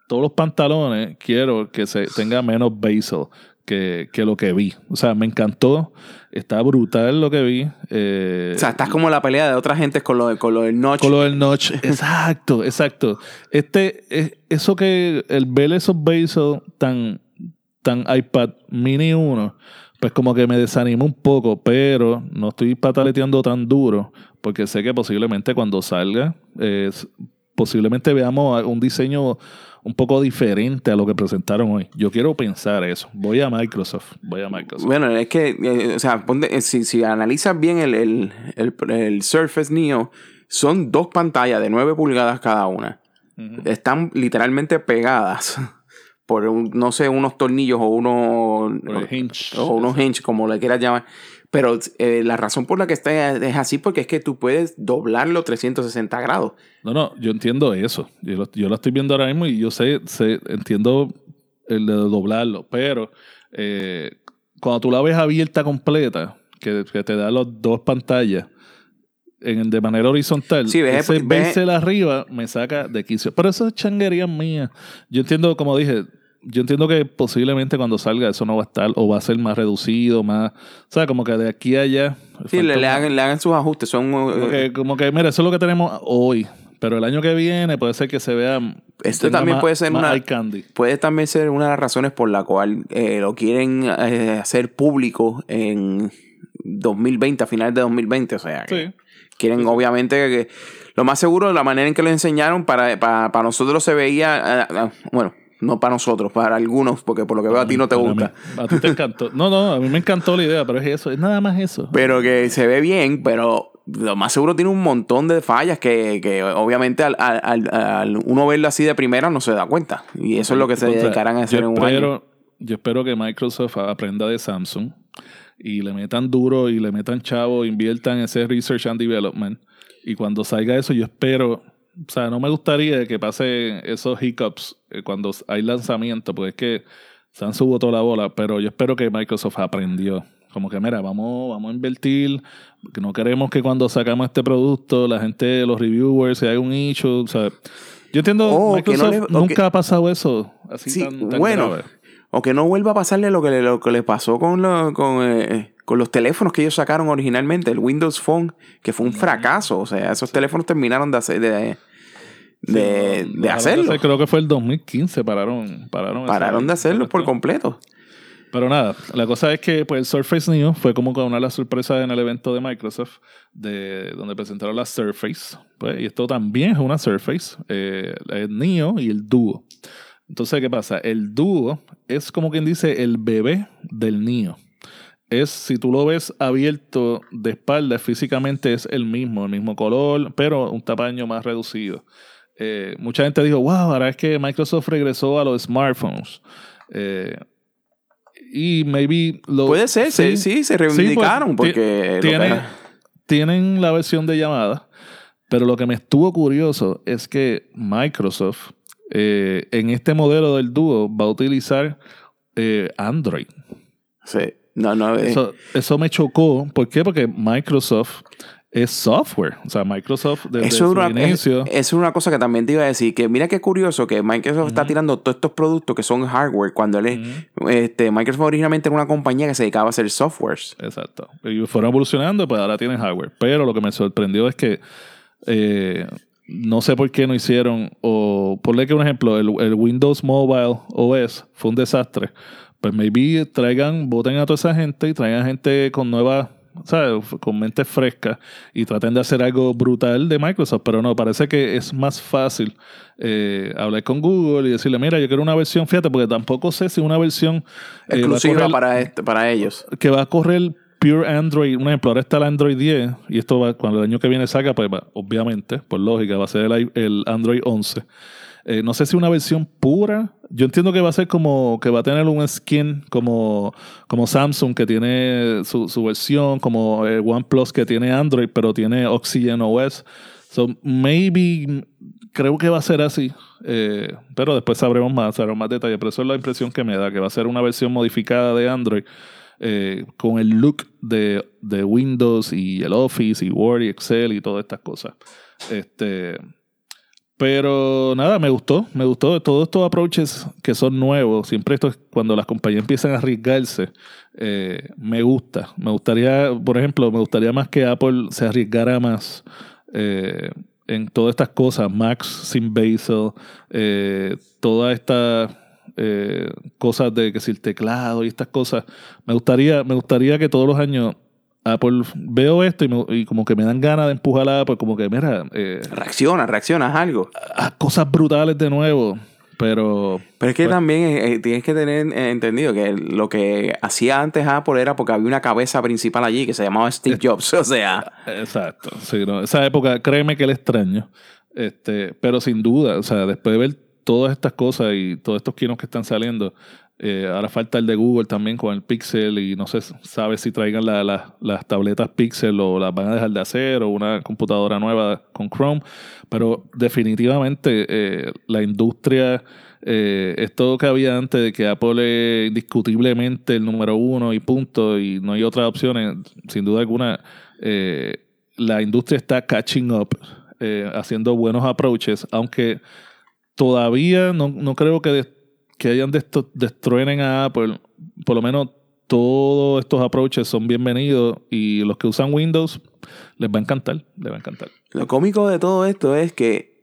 todos los pantalones quiero que se tenga menos bezel que, que, lo que vi. O sea, me encantó. Está brutal lo que vi. Eh, o sea, estás como la pelea de otra gente con lo, con lo del notch. Con lo del notch. exacto, exacto. Este, es, eso que el ver esos besos tan, tan iPad mini 1, pues como que me desanima un poco, pero no estoy pataleteando tan duro, porque sé que posiblemente cuando salga, posiblemente veamos un diseño un poco diferente a lo que presentaron hoy. Yo quiero pensar eso. Voy a Microsoft. Voy a Microsoft. Bueno, es que, eh, o sea, eh, si, si, analizas bien el, el, el, Surface Neo, son dos pantallas de 9 pulgadas cada una. Están literalmente pegadas. por un, no sé, unos tornillos o unos, Por el hinge. o unos hinge, como le quieras llamar. Pero eh, la razón por la que está es así porque es que tú puedes doblarlo 360 grados. No, no, yo entiendo eso. Yo lo, yo lo estoy viendo ahora mismo y yo sé, sé entiendo el de doblarlo, pero eh, cuando tú la ves abierta completa, que, que te da las dos pantallas en, de manera horizontal, Sí, ves- ese ves- arriba me saca de quicio. Pero eso es changuería mía. Yo entiendo, como dije, yo entiendo que posiblemente cuando salga eso no va a estar o va a ser más reducido, más, o sea, como que de aquí a allá. Sí, le, hagan, le hagan sus ajustes. Son, como eh, que, como que, mira, eso es lo que tenemos hoy. Pero el año que viene puede ser que se vea. Esto también más- puede ser una- candy. puede también ser una de las razones por la cual eh, lo quieren eh, hacer público en 2020, a finales de 2020. O sea, que Sí. quieren obviamente que lo más seguro, la manera en que lo enseñaron, para, para, para nosotros se veía, bueno, no para nosotros, para algunos, porque por lo que veo a ti no te gusta. mí. A ti te encantó. No, no, a mí me encantó la idea, pero es eso, es nada más eso. Pero que se ve bien, pero lo más seguro tiene un montón de fallas que, que obviamente al, al- al- uno verlo así de primera no se da cuenta. Y eso es lo que se dedicarán a hacer yo en un año. espero, Yo espero que Microsoft aprenda de Samsung y le metan duro y le metan chavo, inviertan en ese research and development. Y cuando salga eso, yo espero. O sea, no me gustaría que pase esos hiccups eh, cuando hay lanzamiento, porque es que Samsung botó la bola, pero yo espero que Microsoft aprendió. Como que, mira, vamos, vamos a invertir, que no queremos que cuando sacamos este producto, la gente, los reviewers, se haga un issue. O sea, yo entiendo, Oh, que no Microsoft le- nunca ha pasado eso así Sí, tan, tan bueno. grave. O que no vuelva a pasarle lo que le, lo que le pasó con, lo- con, eh, con los teléfonos que ellos sacaron originalmente, el Windows Phone, que fue un fracaso. O sea, esos teléfonos terminaron de hacer, de, de, hacerlo. Creo que fue el 2015, pararon. Pararon, Pararon de hacerlo por completo. Pero nada, la cosa es que pues, el Surface Neo fue como una de las sorpresas en el evento de Microsoft, de donde presentaron la Surface. Pues, y esto también es una Surface, eh, el Neo y el Duo. Entonces, ¿qué pasa? El Duo es como quien dice el bebé del Neo. Es, si tú lo ves abierto de espalda, físicamente es el mismo, el mismo color, pero un tamaño más reducido. Eh, mucha gente dijo, wow, ahora es que Microsoft regresó a los smartphones. Eh, y maybe lo... Puede ser, sí, sí, se reivindicaron pues, porque... lo que tiene- era- tienen la versión de llamada, pero lo que me estuvo curioso es que Microsoft eh, en este modelo del Duo va a utilizar eh, Android. sí. No, no, eh, Eso, eso me chocó. ¿Por qué? Porque Microsoft es software. O sea, Microsoft desde Eso es su una, inicio... es, es una cosa que también te iba a decir, que mira qué curioso que Microsoft está tirando todos estos productos que son hardware, cuando él es- este, Microsoft originalmente era una compañía que se dedicaba a hacer softwares. Exacto. Y fueron evolucionando, pues ahora tienen hardware. Pero lo que me sorprendió es que eh, no sé por qué no hicieron, o ponle que un ejemplo, el, el Windows Mobile OS fue un desastre. Pues maybe traigan, voten a toda esa gente y traigan gente con nuevas, ¿sabes? Con mentes frescas y traten de hacer algo brutal de Microsoft. Pero no, parece que es más fácil eh, hablar con Google y decirle, mira, yo quiero una versión, fíjate, porque tampoco sé si una versión eh, Exclusiva correr- para, este- para ellos. que va a correr Pure Android. Un ejemplo, ahora está el Android 10 y esto va, cuando el año que viene salga, pues va- obviamente, por lógica, va a ser el, el Android 11. Eh, no sé si una versión pura. Yo entiendo que va a ser como que va a tener un skin como, como Samsung que tiene su, su versión, como eh, OnePlus que tiene Android, pero tiene Oxygen OS. So maybe creo que va a ser así. Eh, pero después sabremos más, sabremos más detalles. Pero eso es la impresión que me da, que va a ser una versión modificada de Android eh, con el look de, de Windows y el Office y Word y Excel y todas estas cosas. Este, pero nada, me gustó, me gustó. Todos estos approaches que son nuevos, siempre esto es cuando las compañías empiezan a arriesgarse, eh, me gusta. Me gustaría, por ejemplo, me gustaría más que Apple se arriesgara más eh, en todas estas cosas, Max sin Basel, eh, todas estas eh, cosas de que si el teclado y estas cosas. Me gustaría, me gustaría que todos los años Apple veo esto y, me- y como que me dan ganas de empujar a Apple, como que mira, eh, Reacciona, reacciona, haz algo. haz cosas brutales de nuevo. Pero Pero es que Pues- también eh, eh, tienes que tener eh, entendido que lo que hacía antes Apple era porque había una cabeza principal allí que se llamaba Steve Jobs. O sea, Exacto. Sí, no, Esa época, créeme que le extraño. Este, pero sin duda, o sea, después de ver todas estas cosas y todos estos kinos que están saliendo, eh, ahora falta el de Google también con el Pixel y no se sabe si traigan las tabletas Pixel o las van a dejar de hacer o una computadora nueva con Chrome. Pero definitivamente eh, la industria, eh, esto que había antes de que Apple es indiscutiblemente el número uno y punto y no hay otras opciones, sin duda alguna, la industria está catching up, haciendo buenos approaches, aunque todavía no, no creo que que hayan destruyen a Apple, por lo menos todos estos approaches son bienvenidos y los que usan Windows les va a encantar, les va a encantar. Lo cómico de todo esto es que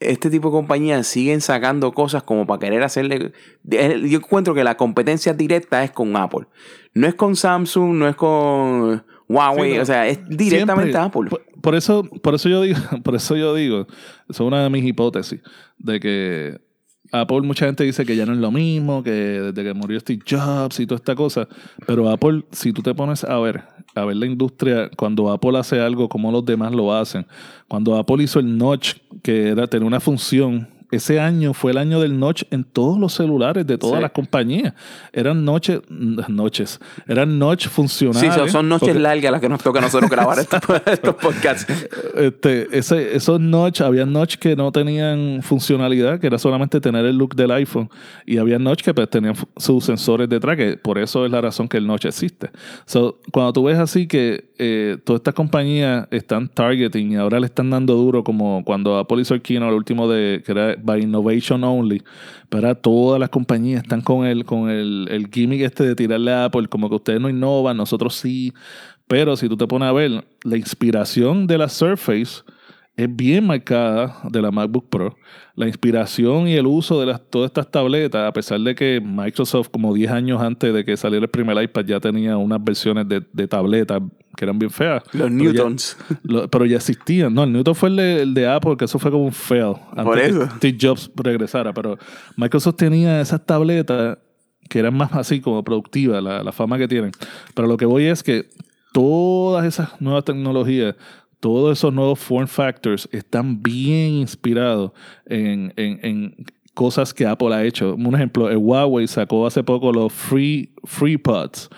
este tipo de compañías siguen sacando cosas como para querer hacerle... Yo encuentro que la competencia directa es con Apple. No es con Samsung, no es con Huawei, o sea, es directamente Apple. por, eso, por eso yo digo, por eso yo digo, es una de mis hipótesis, de que Apple mucha gente dice que ya no es lo mismo, que desde que murió Steve Jobs y toda esta cosa, pero Apple, si tú te pones a ver, a ver la industria, cuando Apple hace algo como los demás lo hacen, cuando Apple hizo el notch, que era tener una función ese año fue el año del notch en todos los celulares de todas las compañías. Eran noches, noches, eran notch funcionales. Sí, son noches largas las que nos toca a nosotros grabar estos, podcasts. Este, ese, esos notch, había notch que no tenían funcionalidad, que era solamente tener el look del iPhone. Y había notch que pues, tenían sus sensores detrás, que por eso es la razón que el notch existe. So, cuando tú ves así que eh, todas estas compañías están targeting y ahora le están dando duro, como cuando Apple hizo el keynote, el último de que era by innovation only, pero todas las compañías están con el, con el, el gimmick este de tirarle a Apple, como que ustedes no innovan, nosotros sí. Pero si tú te pones a ver, la inspiración de la Surface es bien marcada de la MacBook Pro. La inspiración y el uso de las, todas estas tabletas, a pesar de que Microsoft, como 10 años antes de que saliera el primer iPad, ya tenía unas versiones de, de tabletas que eran bien feas. Los Newtons. pero ya existían. No, el Newton fue el de, Apple, que eso fue como un fail. Antes Por eso. que Steve Jobs regresara. Pero Microsoft tenía esas tabletas que eran más así como productivas, la, la fama que tienen. Pero lo que voy es que todas esas nuevas tecnologías todos esos nuevos form factors están bien inspirados en, en, cosas que Apple ha hecho. Un ejemplo, el Huawei sacó hace poco los Free, free Pods.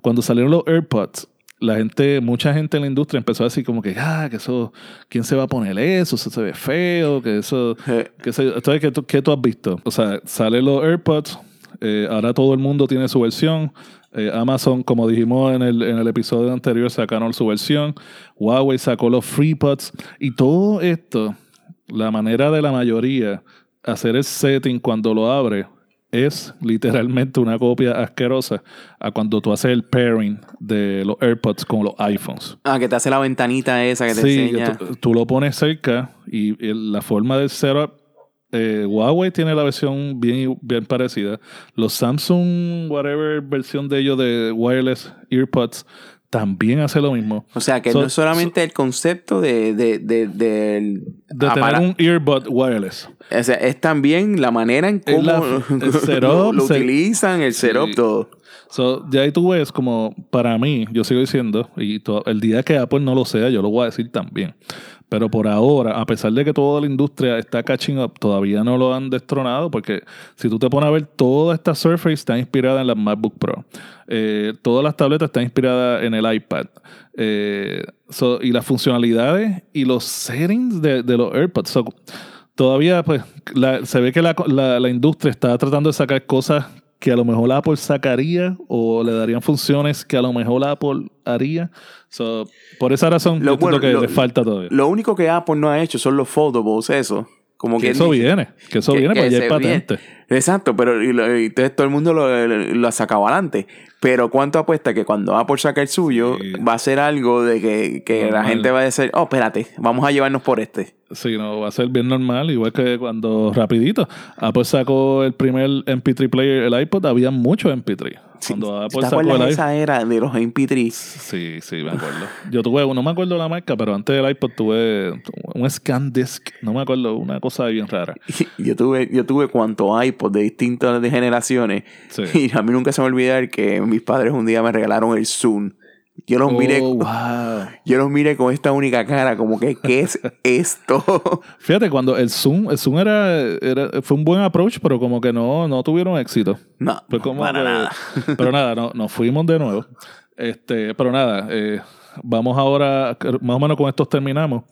Cuando salieron los AirPods, la gente, mucha gente en la industria empezó a decir como que, ah, que eso, ¿quién se va a poner eso? Eso se ve feo, que eso, que eso, entonces, ¿qué tú, ¿qué tú has visto? O sea, salen los AirPods, eh, ahora todo el mundo tiene su versión, eh, Amazon, como dijimos en el, en el episodio anterior, sacaron su versión. Huawei sacó los FreePods. Y todo esto, la manera de la mayoría hacer el setting cuando lo abre es literalmente una copia asquerosa a cuando tú haces el pairing de los AirPods con los iPhones. Ah, que te hace la ventanita esa que te enseña. Tú, tú lo pones cerca y la forma del setup eh, Huawei tiene la versión bien, bien parecida. Los Samsung, whatever versión de ellos de wireless earpods, también hace lo mismo. O sea, que no es solamente el concepto de, de, de, de, tener un earbud wireless. O sea, es también la manera en cómo lo, utilizan, el setup, todo. So, ya ahí tú ves como, para mí, yo sigo diciendo, y el día que Apple no lo sea, yo lo voy a decir también. Pero por ahora, a pesar de que toda la industria está catching up, todavía no lo han destronado porque si tú te pones a ver, toda esta Surface está inspirada en la MacBook Pro. Eh, todas las tabletas están inspiradas en el iPad. Eh, y las funcionalidades y los settings de, los AirPods. todavía pues se ve que la, la industria está tratando de sacar cosas que a lo mejor Apple sacaría o le darían funciones que a lo mejor Apple haría. por esa razón, lo, yo que le falta todavía. Lo único que Apple no ha hecho son los foldables, eso. Como que, eso viene, que eso viene, porque ya es patente. Exacto, pero entonces todo el mundo lo, lo, ha sacado adelante. Pero ¿cuánto apuesta que cuando Apple saca el suyo va a ser algo de que, que la gente va a decir, oh, espérate, vamos a llevarnos por este? Sí, no, va a ser bien normal, igual que cuando rapidito Apple sacó el primer MP3 player, el iPod, había mucho MP3. Cuando Apple sacó el esa era de los MP3? Sí, sí, me acuerdo. Yo tuve, no me acuerdo la marca, pero antes del iPod tuve un scan disc, no me acuerdo, una cosa bien rara. yo tuve, yo tuve cuantos iPods de distintas generaciones. Y a mí nunca se me olvidar que mis padres un día me regalaron el Zoom Yo los miré. Oh, wow. Yo los miré con esta única cara, como que, ¿qué es esto? Fíjate, cuando el Zoom, el Zoom era, era- fue un buen approach, pero como que no, no tuvieron éxito. No, Fue como para que- nada. Pero nada, no, nos fuimos de nuevo. Este, pero nada, eh, vamos ahora, más o menos con estos terminamos.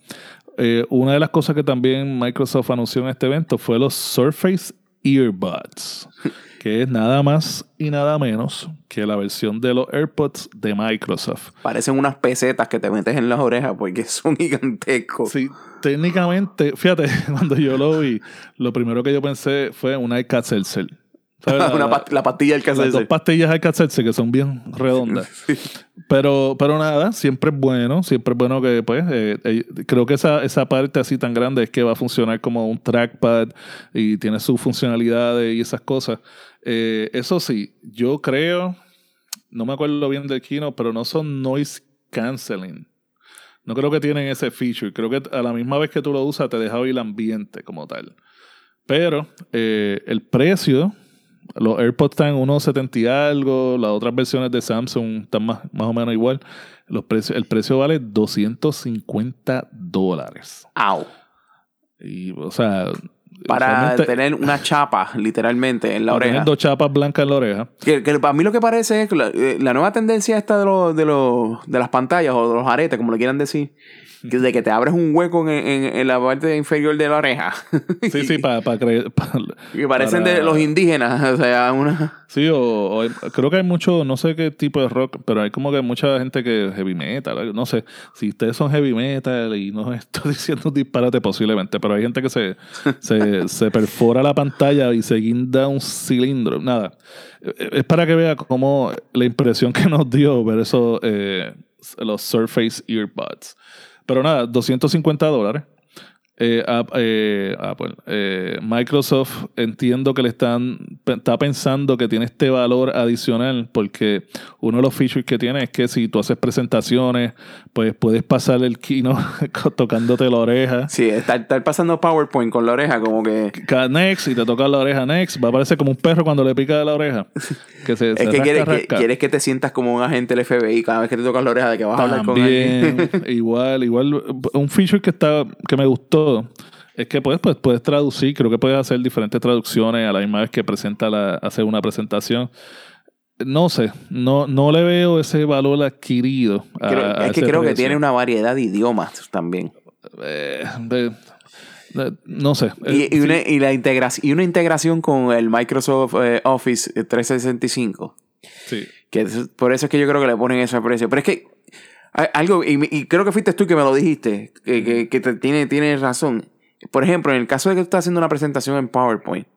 Eh, una de las cosas que también Microsoft anunció en este evento fue los Surface Earbuds, que es nada más y nada menos que la versión de los AirPods de Microsoft. Parecen unas pesetas que te metes en las orejas porque son gigantescos. Sí, técnicamente, fíjate, cuando yo lo vi, lo primero que yo pensé fue un iCat Seltzer. ¿Sabes? La- Una la- pa- la pastilla del las dos cassette. pastillas iCat Seltzer que son bien redondas. Pero, pero nada, siempre es bueno, siempre es bueno que, pues, eh, eh, creo que esa, esa parte así tan grande es que va a funcionar como un trackpad y tiene sus funcionalidades y esas cosas. Eh, eso sí, yo creo, no me acuerdo bien del Kino, pero no son noise canceling. No creo que tienen ese feature. Creo que a la misma vez que tú lo usas te deja oír el ambiente como tal. Pero el precio, los AirPods están en 1.70 y algo, las otras versiones de Samsung están más, más o menos igual. Los precios, el precio vale 250 dólares. Au. Y, o sea, Para tener una chapa, literalmente, en la para tener oreja. dos chapas blancas en la oreja. Que, que para mí lo que parece es que la, eh, la nueva tendencia esta de, los de, los de las pantallas o de los aretes, como le quieran decir, que de que te abres un hueco en, en- en la parte inferior de la oreja. Sí, sí, para creer. pa- que parecen para- de los indígenas. O sea, una. Sí, o, o hay- creo que hay mucho, no sé qué tipo de rock, pero hay como que mucha gente que heavy metal, no sé, si ustedes son heavy metal y no estoy diciendo disparate posiblemente, pero hay gente que se, se, se perfora la pantalla y se guinda un cilindro, nada. Es para que vea cómo la impresión que nos dio ver eso, eh, los Surface Earbuds. Pero nada, 250 dólares. Eh, App- eh, Apple, eh, Microsoft entiendo que le están está pensando que tiene este valor adicional porque uno de los features que tiene es que si tú haces presentaciones pues puedes pasar el kino tocándote la oreja Sí, estar, estar pasando PowerPoint con la oreja, como que. Cada next y te toca la oreja next va a parecer como un perro cuando le pica la oreja que se, Es se que rasca, quieres, que quieres que te sientas como un agente del FBI cada vez que te tocas la oreja de que vas a hablar con alguien. Igual, igual, un feature que está, que me gustó es que puedes, pues, puedes traducir, creo que puedes hacer diferentes traducciones a la misma vez que presenta la, hacer una presentación. No sé, no, no le veo ese valor adquirido. a- Creo- a es que creo que tiene una variedad de idiomas también. Eh, de- no sé. Y, Eh, y una, y la integración, y una integración con el Microsoft eh, Office 365. sí. Que es- por eso es que yo creo que le ponen ese precio. Pero es que algo, y, y creo que fuiste tú que me lo dijiste, que, que, que te tiene, tienes razón. Por ejemplo, en el caso de que tú estás haciendo una presentación en PowerPoint,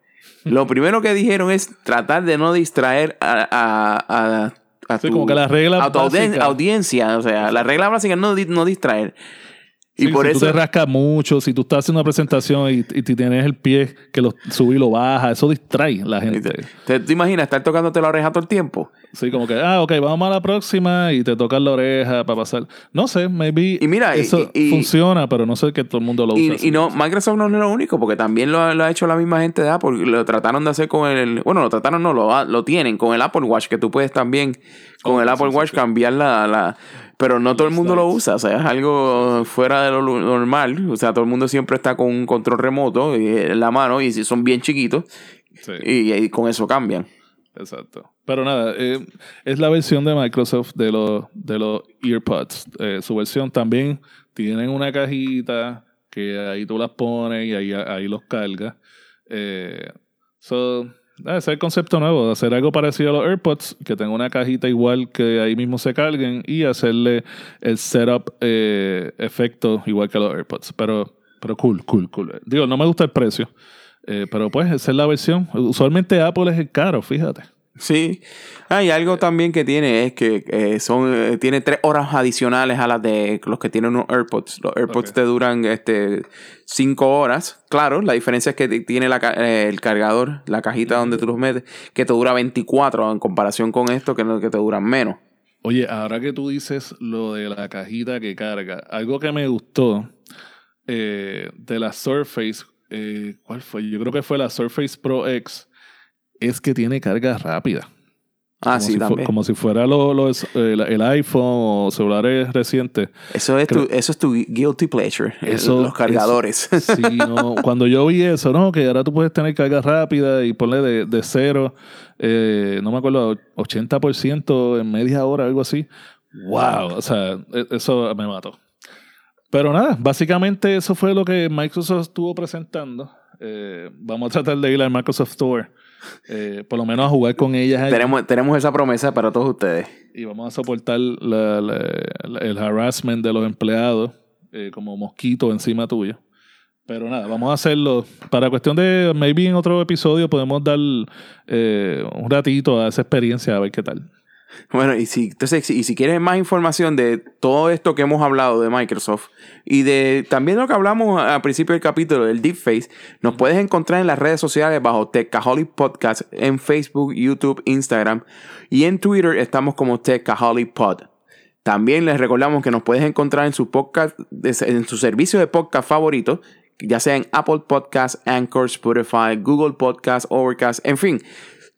lo primero que dijeron es tratar de no distraer a, a, a, a Sí, tu, como que las reglas a tu audien- audiencia. O sea, la regla básica es no, no distraer. Y Sí, por si eso... tú te rascas mucho, si tú estás haciendo una presentación y, y tienes el pie que lo sube y lo baja, eso distrae a la gente. ¿Te, ¿Te imaginas estar tocándote la oreja todo el tiempo? Sí, como que, ah, ok, vamos a la próxima y te tocas la oreja para pasar. No sé, maybe Y mira, eso y- y- funciona, pero no sé que todo el mundo lo usa. Y, no, Microsoft no es lo único, porque también lo, ha- lo ha hecho la misma gente de Apple. Lo trataron de hacer con el. Bueno, lo trataron, no, lo, lo tienen con el Apple Watch, que tú puedes también con Oh, el Apple Watch cambiar la. la pero no todo el mundo lo usa, o sea, es algo fuera de lo normal. O sea, todo el mundo siempre está con un control remoto y, en la mano y si son bien chiquitos Sí, y, y con eso cambian. exacto. Pero nada, eh, es la versión de Microsoft de los, de los EarPods. Eh, su versión también tienen una cajita que ahí tú las pones y ahí, ahí los cargas. Eh, so, ah, ese es el concepto nuevo, hacer algo parecido a los AirPods, que tenga una cajita igual que ahí mismo se carguen y hacerle el setup eh, efecto igual que los AirPods. Pero, pero cool, cool, cool. Digo, no me gusta el precio, eh, pero pues esa es la versión. Usualmente Apple es el caro, fíjate. Sí. Ah, y algo también que tiene es que eh, son eh, tiene tres horas adicionales a las de los que tienen unos AirPods. Los AirPods te duran este cinco horas. Claro, la diferencia es que tiene la eh, el cargador, la cajita donde tú los metes, que te dura 24 en comparación con esto que, que te duran menos. Oye, ahora que tú dices lo de la cajita que carga, algo que me gustó de la Surface, ¿cuál fue? Yo creo que fue la Surface Pro X, es que tiene carga rápida. Ah, como sí, si también. como si fuera lo- lo- el, el iPhone o celulares recientes. Eso es, tu, eso es tu guilty pleasure. Eso- los cargadores. eso- sí, no, cuando yo vi eso, no, que ahora tú puedes tener carga rápida y ponle de, de cero, eh, no me acuerdo, 80% en media hora, algo así. Wow, o sea, e- eso me mató. Pero nada, básicamente eso fue lo que Microsoft estuvo presentando. Eh, vamos a tratar de ir al Microsoft Store, eh, por lo menos a jugar con ellas allí. tenemos, tenemos esa promesa para todos ustedes. y vamos a soportar la- la- la- el harassment de los empleados eh, como mosquito encima tuyo. Pero nada, vamos a hacerlo. Para cuestión de, maybe en otro episodio podemos dar eh, un ratito a esa experiencia a ver qué tal. Bueno, y si, entonces, y si quieres más información de todo esto que hemos hablado de Microsoft y de también lo que hablamos al principio del capítulo del Deepface, nos puedes encontrar en las redes sociales bajo Techaholic Podcast en Facebook, YouTube, Instagram y en Twitter estamos como Techaholic Pod. También les recordamos que nos puedes encontrar en su podcast, en su servicio de podcast favorito, ya sea en Apple Podcast, Anchor, Spotify, Google Podcast, Overcast, en fin.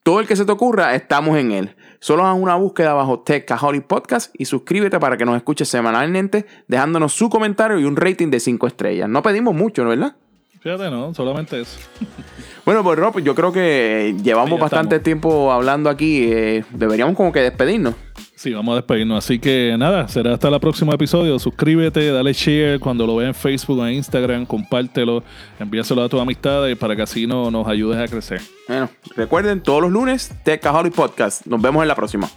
Todo el que se te ocurra, estamos en él. Solo haz una búsqueda bajo Techaholic Podcast y suscríbete para que nos escuches semanalmente, dejándonos su comentario y un rating de 5 estrellas. No pedimos mucho, ¿no verdad? Fíjate, no, solamente eso. Bueno, pues Rob, yo creo que llevamos bastante estamos. tiempo hablando aquí. eh, deberíamos como que despedirnos. Sí, vamos a despedirnos. Así que nada, será hasta el próximo episodio. Suscríbete, dale share cuando lo veas en Facebook o en Instagram, compártelo, envíaselo a tus amistades para que así no, nos ayudes a crecer. Bueno, recuerden, todos los lunes, Techaholic Podcast. Nos vemos en la próxima.